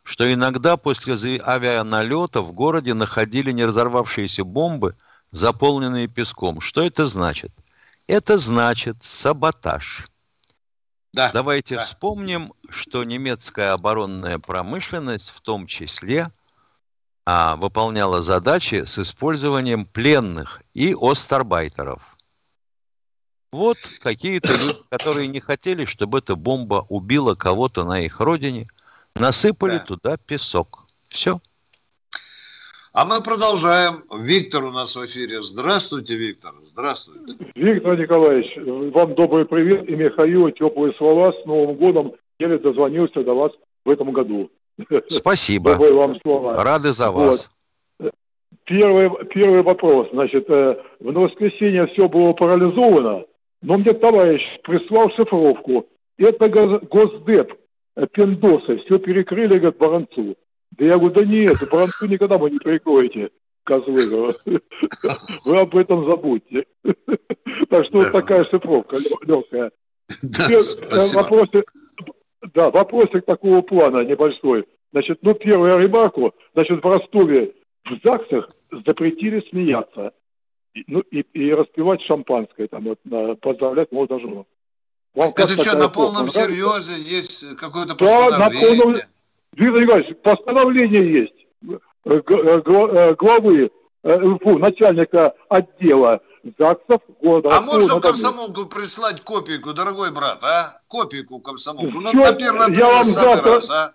что иногда после авианалета в городе находили не разорвавшиеся бомбы, заполненные песком. Что это значит? Это значит саботаж. Да, Давайте да. вспомним, что немецкая оборонная промышленность в том числе а, выполняла задачи с использованием пленных и остарбайтеров. Вот какие-то люди, которые не хотели, чтобы эта бомба убила кого-то на их родине, Насыпали да. туда песок. Все. А мы продолжаем. Виктор у нас в эфире. Здравствуйте, Виктор. Здравствуйте. Виктор Николаевич, вам добрый привет. И Михаил, теплые слова. С Новым годом. Еле дозвонился до вас в этом году. Спасибо. Добрые вам слова. Рады за вас. Вот. Первый, первый вопрос. Значит, э, в воскресенье все было парализовано, но мне товарищ прислал шифровку. Это Госдеп пиндосы, все перекрыли, говорят, Баранцу. Да я говорю, да нет, Баранцу никогда вы не перекроете, козлы. Вы об этом забудьте. Так что вот такая шифровка легкая. Да, э, вопросик, да, вопросик такого плана небольшой. Значит, ну, первую ремарку, значит, в Ростове в ЗАГСах запретили смеяться ну, и, и распивать шампанское, там, вот, поздравлять молодоженов. Вам Это что, на полном серьезе есть какое-то постановление? Да, на полном... Виктор Николаевич, постановление есть э, э, главы, э, фу, начальника отдела ЗАГСов города. А можно комсомолку прислать копийку, дорогой брат, а? Копийку комсомолку. Ну, на первое я вам завтра... раз, а?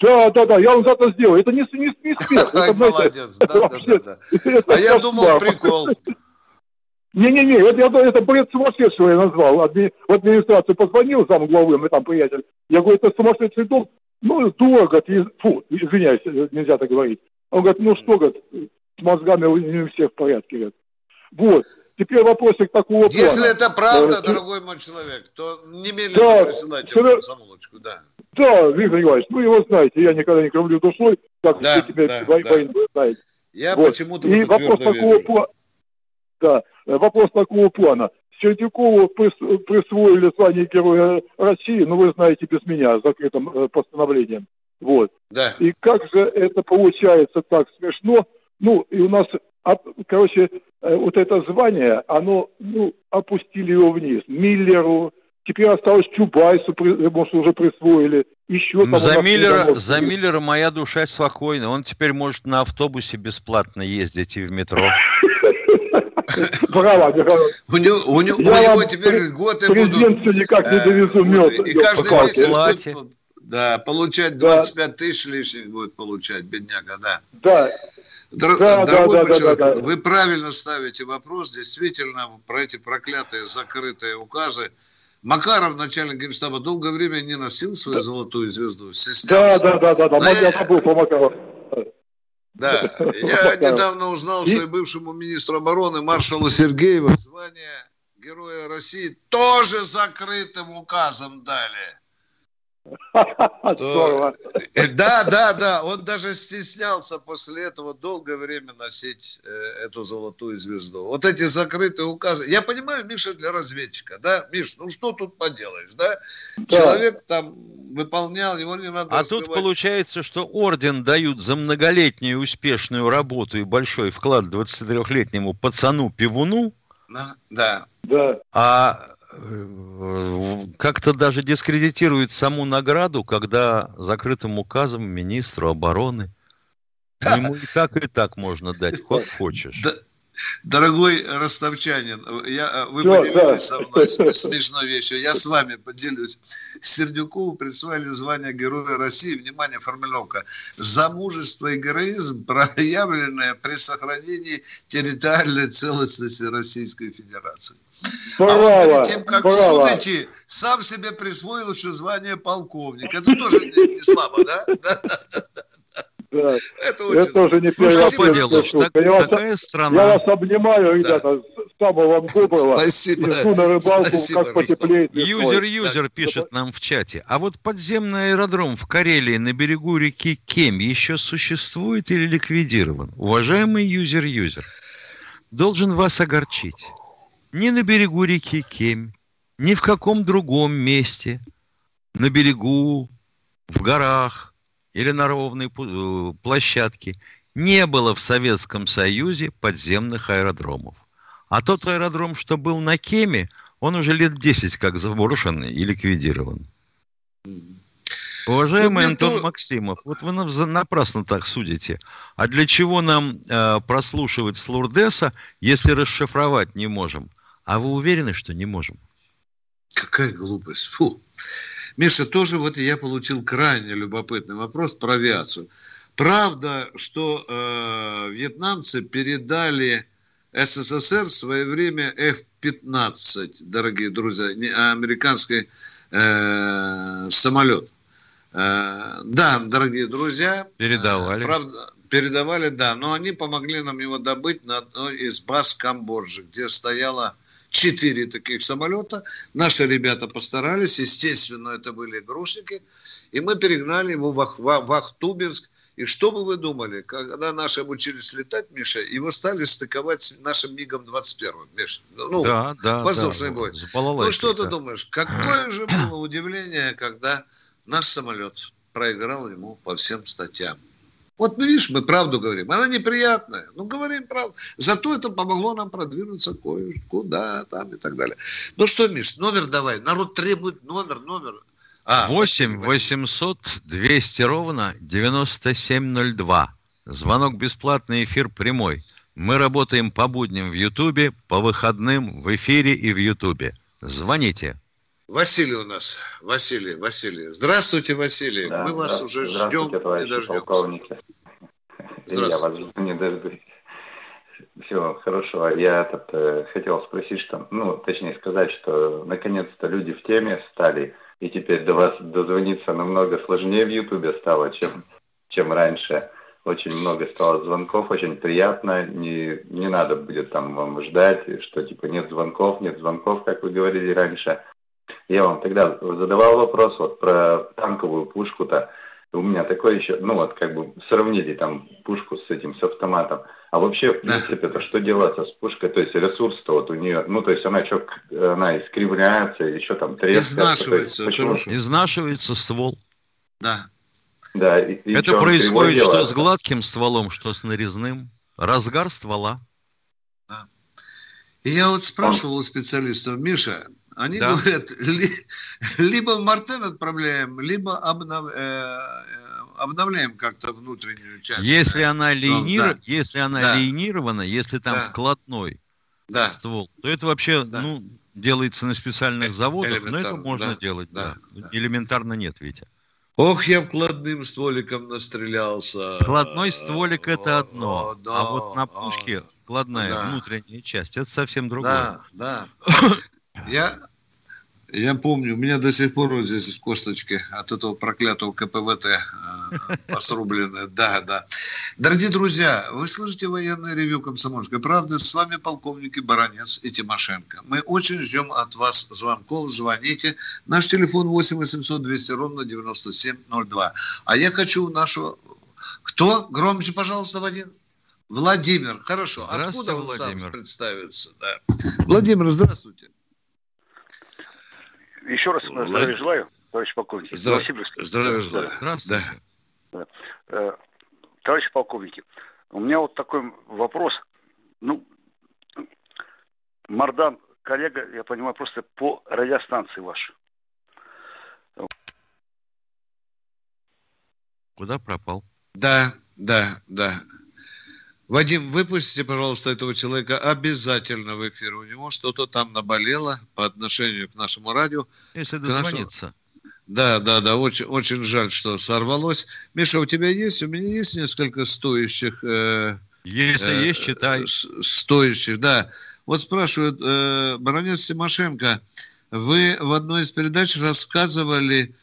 Да, да, да, я вам завтра сделаю. Это не, не, *laughs* не смех. Молодец, да, да, да. А я думал, прикол. Не-не-не, это, это, это бред сумасшедшего я назвал. Адми, в администрацию позвонил зам главы, мы там приятель. Я говорю, это сумасшедший дом. Ну, дорого, фу, извиняюсь, нельзя так говорить. Он говорит, ну что, говорит, с мозгами не у всех в порядке. Говорит. Вот. Теперь вопросик такого Если плана. это правда, э, дорогой мой человек, то немедленно да, присылайте сюда... самолочку, да. Да, Виктор Николаевич, ну его знаете, я никогда не кровлю душой, как да, вы тебя да, да. знаете. Я вот. почему-то И вопрос такого плана да, э, вопрос такого плана. Сердюкову присвоили звание Героя России, ну, вы знаете, без меня, закрытым э, постановлением. Вот. Да. И как же это получается так смешно? Ну, и у нас, короче, э, вот это звание, оно, ну, опустили его вниз. Миллеру, теперь осталось Чубайсу, может, уже присвоили. Еще там за, Миллера, за Миллера моя душа спокойна. Он теперь может на автобусе бесплатно ездить и в метро. *laughs* Браво, У него, у него, у него теперь год и будут... никак не довезу мед. И каждый месяц будет, да, получать 25 тысяч лишних будет получать, бедняга, да. Да. Дор- да, дорогой да, человек, да, да, вы правильно ставите вопрос. Действительно, про эти проклятые закрытые указы. Макаров, начальник генштаба, долгое время не носил свою золотую звезду. Да, да, да, да, да. Я забыл про Макарова. Да, я недавно узнал, что и бывшему министру обороны маршалу Сергееву звание Героя России тоже закрытым указом дали. Что... Э, да, да, да. Он даже стеснялся после этого долгое время носить э, эту золотую звезду. Вот эти закрытые указы. Я понимаю, Миша для разведчика, да? Миш, ну что тут поделаешь, да? да. Человек там выполнял, его не надо А раскрывать. тут получается, что орден дают за многолетнюю успешную работу и большой вклад 23-летнему пацану-пивуну. Да. Да. А как-то даже дискредитирует саму награду, когда закрытым указом министру обороны ему и так, и так можно дать, хоть хочешь. Дорогой ростовчанин, я, вы Все, поделились да. со мной *laughs* смешной вещью. Я с вами поделюсь. Сердюкову присвоили звание Героя России. Внимание, формулировка. За мужество и героизм, *laughs* проявленное при сохранении территориальной целостности Российской Федерации. Браво, а он перед тем, как браво. в суд идти, сам себе присвоил еще звание полковника. Это тоже не, не слабо, да? *laughs* Да. Это, очень... это уже не первый. Поделаешь, так, я, вас, страна. я вас обнимаю, ребята, да. самого вам доброго. Спасибо. Иду на рыбалку, Спасибо, как потеплеет. Юзер-юзер да. пишет нам в чате. А вот подземный аэродром в Карелии на берегу реки Кем еще существует или ликвидирован? Уважаемый юзер-юзер, должен вас огорчить ни на берегу реки Кемь, ни в каком другом месте, на берегу, в горах или на ровной э, площадке не было в Советском Союзе подземных аэродромов. А тот аэродром, что был на Кеме, он уже лет 10 как заброшен и ликвидирован. Уважаемый ну, Антон то... Максимов, вот вы напрасно так судите. А для чего нам э, прослушивать с Лурдеса, если расшифровать не можем? А вы уверены, что не можем? Какая глупость. Фу. Миша, тоже вот я получил крайне любопытный вопрос про авиацию. Правда, что э, вьетнамцы передали СССР в свое время F-15, дорогие друзья, американский э, самолет. Э, да, дорогие друзья. Передавали. Э, правда, передавали, да. Но они помогли нам его добыть на одной из баз Камбоджи, где стояла четыре таких самолета. Наши ребята постарались, естественно, это были игрушники. И мы перегнали его в, Ах, в Ахтубинск. И что бы вы думали, когда наши обучились летать, Миша, его стали стыковать с нашим МиГом-21, Миша. Ну, да, да, воздушный да, бой. Ну, что ты думаешь, какое же было удивление, когда наш самолет проиграл ему по всем статьям. Вот, ну, видишь, мы правду говорим. Она неприятная. Ну, говорим правду. Зато это помогло нам продвинуться кое-куда там и так далее. Ну что, Миш, номер давай. Народ требует номер, номер. А, 8 800 200 ровно 9702. Звонок бесплатный, эфир прямой. Мы работаем по будням в Ютубе, по выходным в эфире и в Ютубе. Звоните. Василий у нас. Василий, Василий. Здравствуйте, Василий. Да, Мы вас да, уже ждем и дождемся. Полковники. Здравствуйте. Я вас не дождусь. Все, хорошо. Я этот, э, хотел спросить, что, ну, точнее сказать, что наконец-то люди в теме стали, и теперь до вас дозвониться намного сложнее в Ютубе стало, чем, чем раньше. Очень много стало звонков, очень приятно. Не, не надо будет там вам ждать, что типа нет звонков, нет звонков, как вы говорили раньше. Я вам тогда задавал вопрос вот про танковую пушку-то. У меня такое еще, ну вот как бы сравните там пушку с этим, с автоматом. А вообще, в принципе, это что делается с пушкой? То есть ресурс-то вот у нее, ну то есть она что, она искривляется, еще там трескается. Изнашивается. Почему? Изнашивается ствол. Да. Да, и, и Это происходит что с гладким стволом, что с нарезным. Разгар ствола. Да. И я вот спрашивал у специалистов, Миша, они да. говорят, *laughs* ли, либо в Мартен отправляем, либо обнов, э, э, обновляем как-то внутреннюю часть. Если она, линир... да. если она да. линирована, если там да. вкладной да. ствол, то это вообще да. ну, делается на специальных заводах, но это можно да. делать. Да. Да. Элементарно нет, Витя. Ох, я вкладным стволиком настрелялся. Вкладной стволик это одно, о, да, а вот на пушке вкладная да. внутренняя часть, это совсем другое. Да, да. *laughs* Я я помню, у меня до сих пор вот здесь косточки от этого проклятого КПВТ э, *laughs* посрублены. Да, да. Дорогие друзья, вы слышите военное ревю «Комсомольской правды». С вами полковники Баранец и Тимошенко. Мы очень ждем от вас звонков. Звоните. Наш телефон 8 800 200 ровно 9702. А я хочу нашего... Кто? Громче, пожалуйста, Вадим. Владимир. Хорошо. Откуда он Владимир. сам представится? Да. Владимир, здравствуйте. Еще раз Влад... здравия желаю, товарищ полковник. Здрав... Здравия желаю. Здравствуйте. Да. Э, товарищ полковники, у меня вот такой вопрос. Ну, Мардан, коллега, я понимаю, просто по радиостанции вашей. Куда пропал? Да, да, да. Вадим, выпустите, пожалуйста, этого человека обязательно в эфир. У него что-то там наболело по отношению к нашему радио. Если дозвониться. Нашему... Да, да, да, очень, очень жаль, что сорвалось. Миша, у тебя есть? У меня есть несколько стоящих... Э, Если э, есть, читай. Стоящих, да. Вот спрашивают, э, баронец Тимошенко, вы в одной из передач рассказывали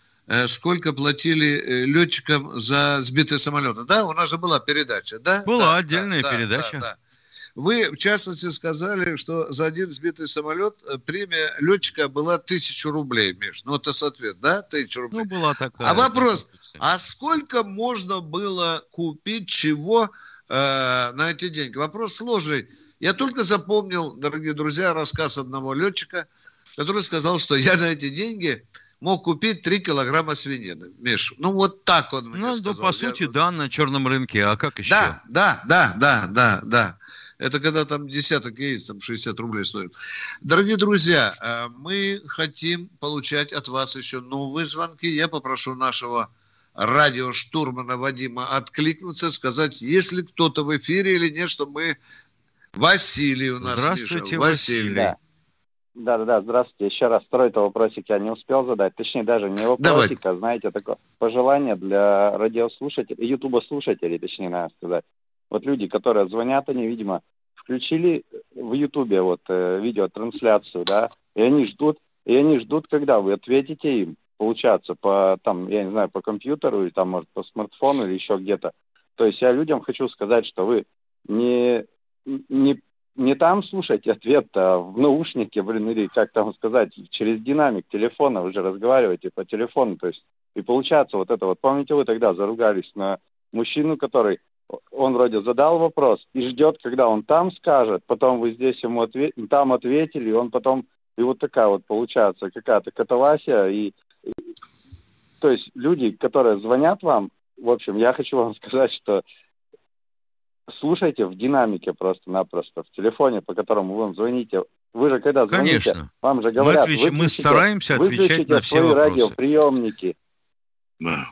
сколько платили э, летчикам за сбитые самолеты. Да, у нас же была передача, да? Была да, отдельная да, передача. Да, да. Вы, в частности, сказали, что за один сбитый самолет э, премия летчика была тысячу рублей, Миш. Ну, это соответ, да? Тысячу рублей. Ну, была такая. А вопрос, а сколько можно было купить чего э, на эти деньги? Вопрос сложный. Я только запомнил, дорогие друзья, рассказ одного летчика, который сказал, что я на эти деньги мог купить 3 килограмма свинины. Миш, ну вот так он мне ну, сказал. Ну, по сути, да, на черном рынке, а как еще? Да, да, да, да, да, да. Это когда там десяток яиц, там 60 рублей стоит. Дорогие друзья, э, мы хотим получать от вас еще новые звонки. Я попрошу нашего радиоштурмана Вадима откликнуться, сказать, есть ли кто-то в эфире или нет, чтобы мы... Василий у нас, Здравствуйте, Миша. Василий. Василий. Да. Да, да, да, здравствуйте. Еще раз второй-то вопросик я не успел задать. Точнее, даже не вопросик, Давай. а, знаете, такое пожелание для радиослушателей, ютуба-слушателей, точнее, надо сказать. Вот люди, которые звонят, они, видимо, включили в ютубе вот э, видеотрансляцию, да, и они ждут, и они ждут, когда вы ответите им, получаться по, там, я не знаю, по компьютеру, или там, может, по смартфону, или еще где-то. То есть я людям хочу сказать, что вы не, не не там слушать ответ, а в наушнике, блин, или как там сказать, через динамик телефона вы же разговариваете по телефону, то есть и получается вот это вот. Помните, вы тогда заругались на мужчину, который, он вроде задал вопрос и ждет, когда он там скажет, потом вы здесь ему ответ, там ответили, и он потом, и вот такая вот получается какая-то катавасия, и, и то есть люди, которые звонят вам, в общем, я хочу вам *laughs* сказать, что слушайте в динамике просто-напросто, в телефоне, по которому вы звоните. Вы же когда звоните, Конечно. вам же говорят, мы, отвеч... мы стараемся отвечать на все свои вопросы. радиоприемники. Да.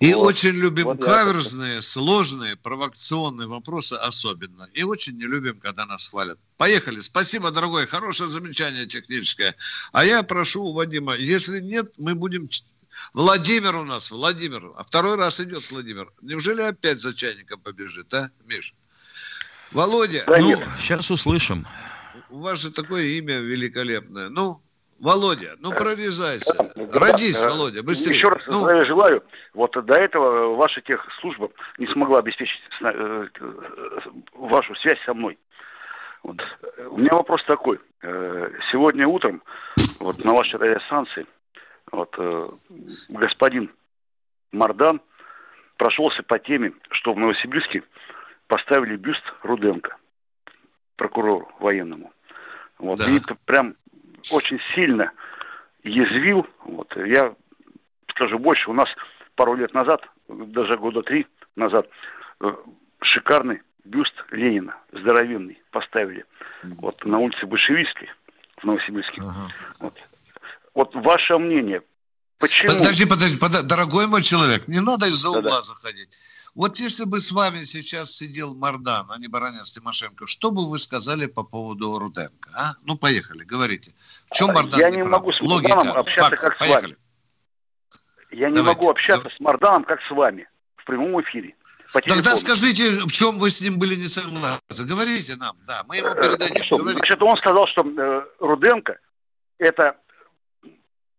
И вот. очень любим вот каверзные, сложные, провокационные вопросы особенно. И очень не любим, когда нас хвалят. Поехали. Спасибо, дорогой. Хорошее замечание техническое. А я прошу у Вадима, если нет, мы будем Владимир у нас, Владимир. А второй раз идет Владимир. Неужели опять за чайником побежит, а, Миш? Володя. Да ну, сейчас услышим. У вас же такое имя великолепное. Ну, Володя, ну провязайся. Родись, Володя, быстрее. Еще раз ну. желаю. Вот до этого ваша техслужба не смогла обеспечить э, вашу связь со мной. Вот. У меня вопрос такой. Э, сегодня утром вот на вашей радиостанции вот, э, господин Мардан прошелся по теме, что в Новосибирске поставили бюст Руденко, прокурору военному. Вот, да. И прям очень сильно язвил. Вот, я скажу больше, у нас пару лет назад, даже года три назад, э, шикарный бюст Ленина, здоровенный, поставили. Вот на улице Большевистской в Новосибирске. Ага. Вот. Вот ваше мнение, почему... Подожди, подожди, подожди, дорогой мой человек, не надо из-за угла да. заходить. Вот если бы с вами сейчас сидел Мардан, а не Баранец Тимошенко, что бы вы сказали по поводу Руденко? А? Ну, поехали, говорите. В чем Мардан? Я не, не могу с Марданом общаться факты, как поехали. с вами. Я не Давайте. могу общаться Давайте. с Марданом как с вами в прямом эфире. Тогда скажите, в чем вы с ним были не согласны? Говорите нам, да, мы ему передадим. Что, значит, он сказал, что э, Руденко это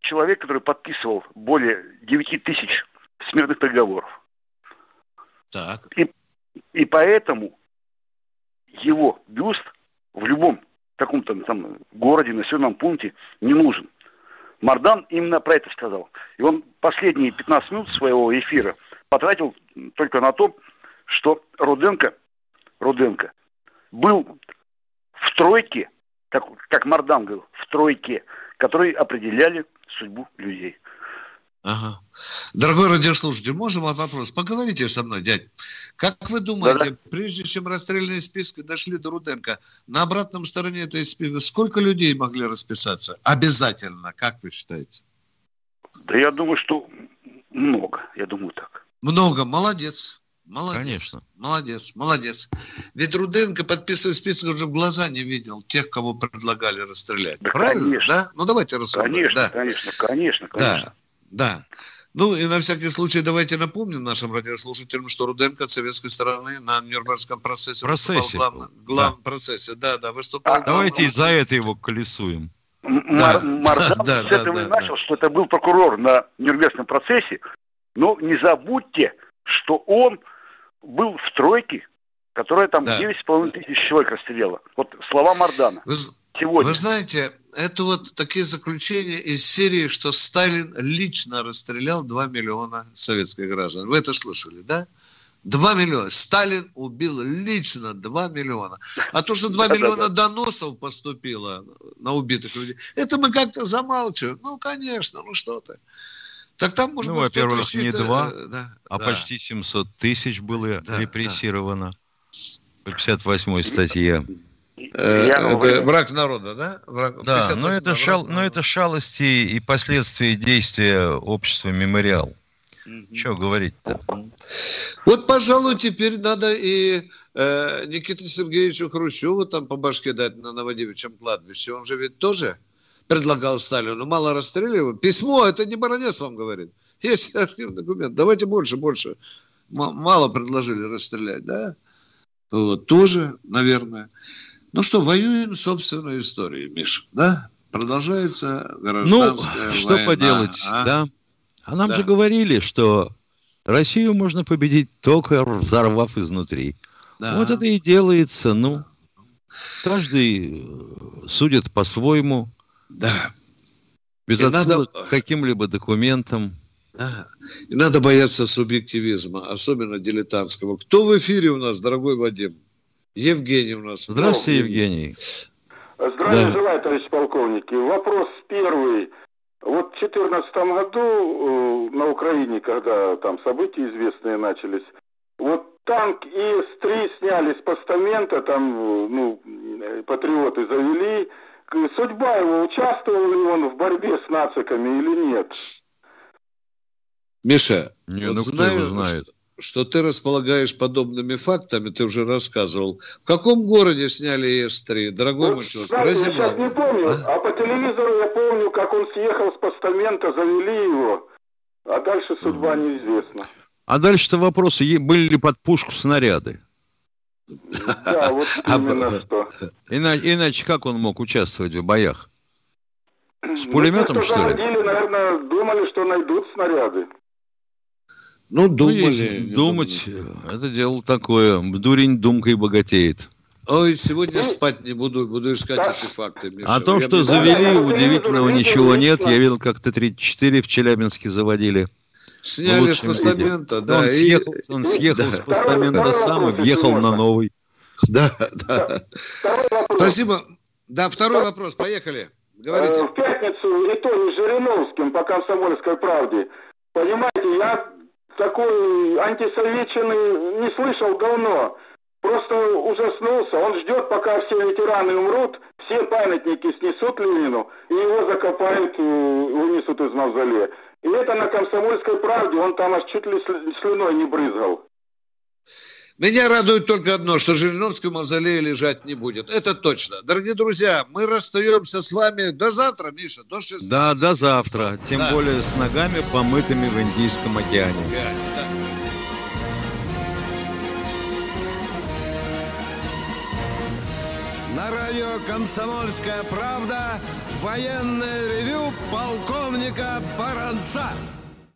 человек, который подписывал более 9 тысяч смертных приговоров. Так. И, и поэтому его бюст в любом каком-то там городе, населенном пункте не нужен. Мардан именно про это сказал. И он последние 15 минут своего эфира потратил только на то, что Руденко, Руденко был в тройке, как, как Мардан говорил, в тройке, которые определяли судьбу людей. Ага. Дорогой радиослушатель, можем вам вопрос? Поговорите со мной, дядь. Как вы думаете, Да-да. прежде чем расстрельные списки дошли до Руденко, на обратном стороне этой списка сколько людей могли расписаться? Обязательно, как вы считаете? Да я думаю, что много. Я думаю так. Много. Молодец. Молодец. Конечно. Молодец, молодец. Ведь Руденко, подписывая список, уже в глаза не видел тех, кого предлагали расстрелять. Да, Правильно? Конечно. Да? Ну, давайте рассуждать. Конечно, да. конечно, конечно, конечно. Да. Да. Ну и на всякий случай давайте напомним нашим радиослушателям, что Руденко от советской стороны на Нюрнбергском процессе, процессе выступал главным, главном да. процессе. Да, да, выступал. А, давайте из-за это его колесуем. Да. Мардан *laughs* да, с этого да, и начал, да. что это был прокурор на Нюрнбергском процессе. Но не забудьте, что он был в тройке, которая там да. 9,5 тысяч человек расстреляла. Вот слова Мардана. Вы, сегодня. Вы знаете, это вот такие заключения из серии, что Сталин лично расстрелял 2 миллиона советских граждан. Вы это слышали, да? 2 миллиона. Сталин убил лично 2 миллиона. А то, что 2 миллиона доносов поступило на убитых людей, это мы как-то замалчиваем. Ну, конечно, ну что ты. Так там, может ну, во-первых, не 2, э, да, а да. почти 700 тысяч было да, репрессировано да. по 58 статье. Э, это враг народа, да? Враг, да, но это, шал, но это шалости и последствия действия общества «Мемориал». Угу. Что говорить-то? Вот, пожалуй, теперь надо и э, Никите Сергеевичу Хрущеву там по башке дать на Новодевичьем кладбище. Он же ведь тоже предлагал Сталину мало расстреливать. Письмо, это не Баранец вам говорит. Есть архивный документ. Давайте больше, больше. Мало предложили расстрелять, да? Вот, тоже, наверное. Ну что, воюем собственной историей, Миша, да? Продолжается гражданская ну, что поделать, а? да? А нам да. же говорили, что Россию можно победить только взорвав изнутри. Да. Вот это и делается, ну. Каждый э, судит по-своему. Да. Без отсылок надо... к каким-либо документам. Да. И надо бояться субъективизма, особенно дилетантского. Кто в эфире у нас, дорогой Вадим? Евгений у нас. Здравствуйте, Евгений. Здравия да. желаю, товарищ полковники. Вопрос первый. Вот в 2014 году э, на Украине, когда там события известные начались, вот танк ИС-3 сняли с постамента, там, э, ну, патриоты завели. Судьба его, участвовал ли он в борьбе с нациками или нет? Миша, не, вот ну знаю, кто его знает? Что, что ты располагаешь подобными фактами, ты уже рассказывал. В каком городе сняли ИС-3, дорогой мой человек? Знаете, сейчас не помню, а? а по телевизору я помню, как он съехал с постамента, завели его, а дальше судьба mm. неизвестна. А дальше-то вопросы, были ли под пушку снаряды? Да, вот а именно что. Иначе, иначе как он мог участвовать в боях? С пулеметом, ну, что ли? наверное, думали, что найдут снаряды. Ну, думали. Ну, думать, это дело такое. Дурень думкой богатеет. Ой, сегодня спать не буду, буду искать эти факты. Миша. А то, я что завели, удивительного ничего нет. Я видел, как Т-34 в Челябинске заводили. Сняли с постамента, да. Он съехал, он съехал да. с постамента сам и въехал на новый. Да, да. Спасибо. Да, второй вопрос, поехали. Говорите. Э, в пятницу и то не Жириновским по комсомольской правде. Понимаете, я такой антисоветчины не слышал давно. Просто ужаснулся. Он ждет, пока все ветераны умрут, все памятники снесут Ленину, и его закопают, вынесут из мавзолея. И это на комсомольской правде, он там аж чуть ли слюной не брызгал. Меня радует только одно, что Жириновский мавзолей лежать не будет. Это точно. Дорогие друзья, мы расстаемся с вами до завтра, Миша, до 16. Да, до завтра. Тем да. более с ногами, помытыми в Индийском океане. «Комсомольская правда» военное ревю полковника Баранца.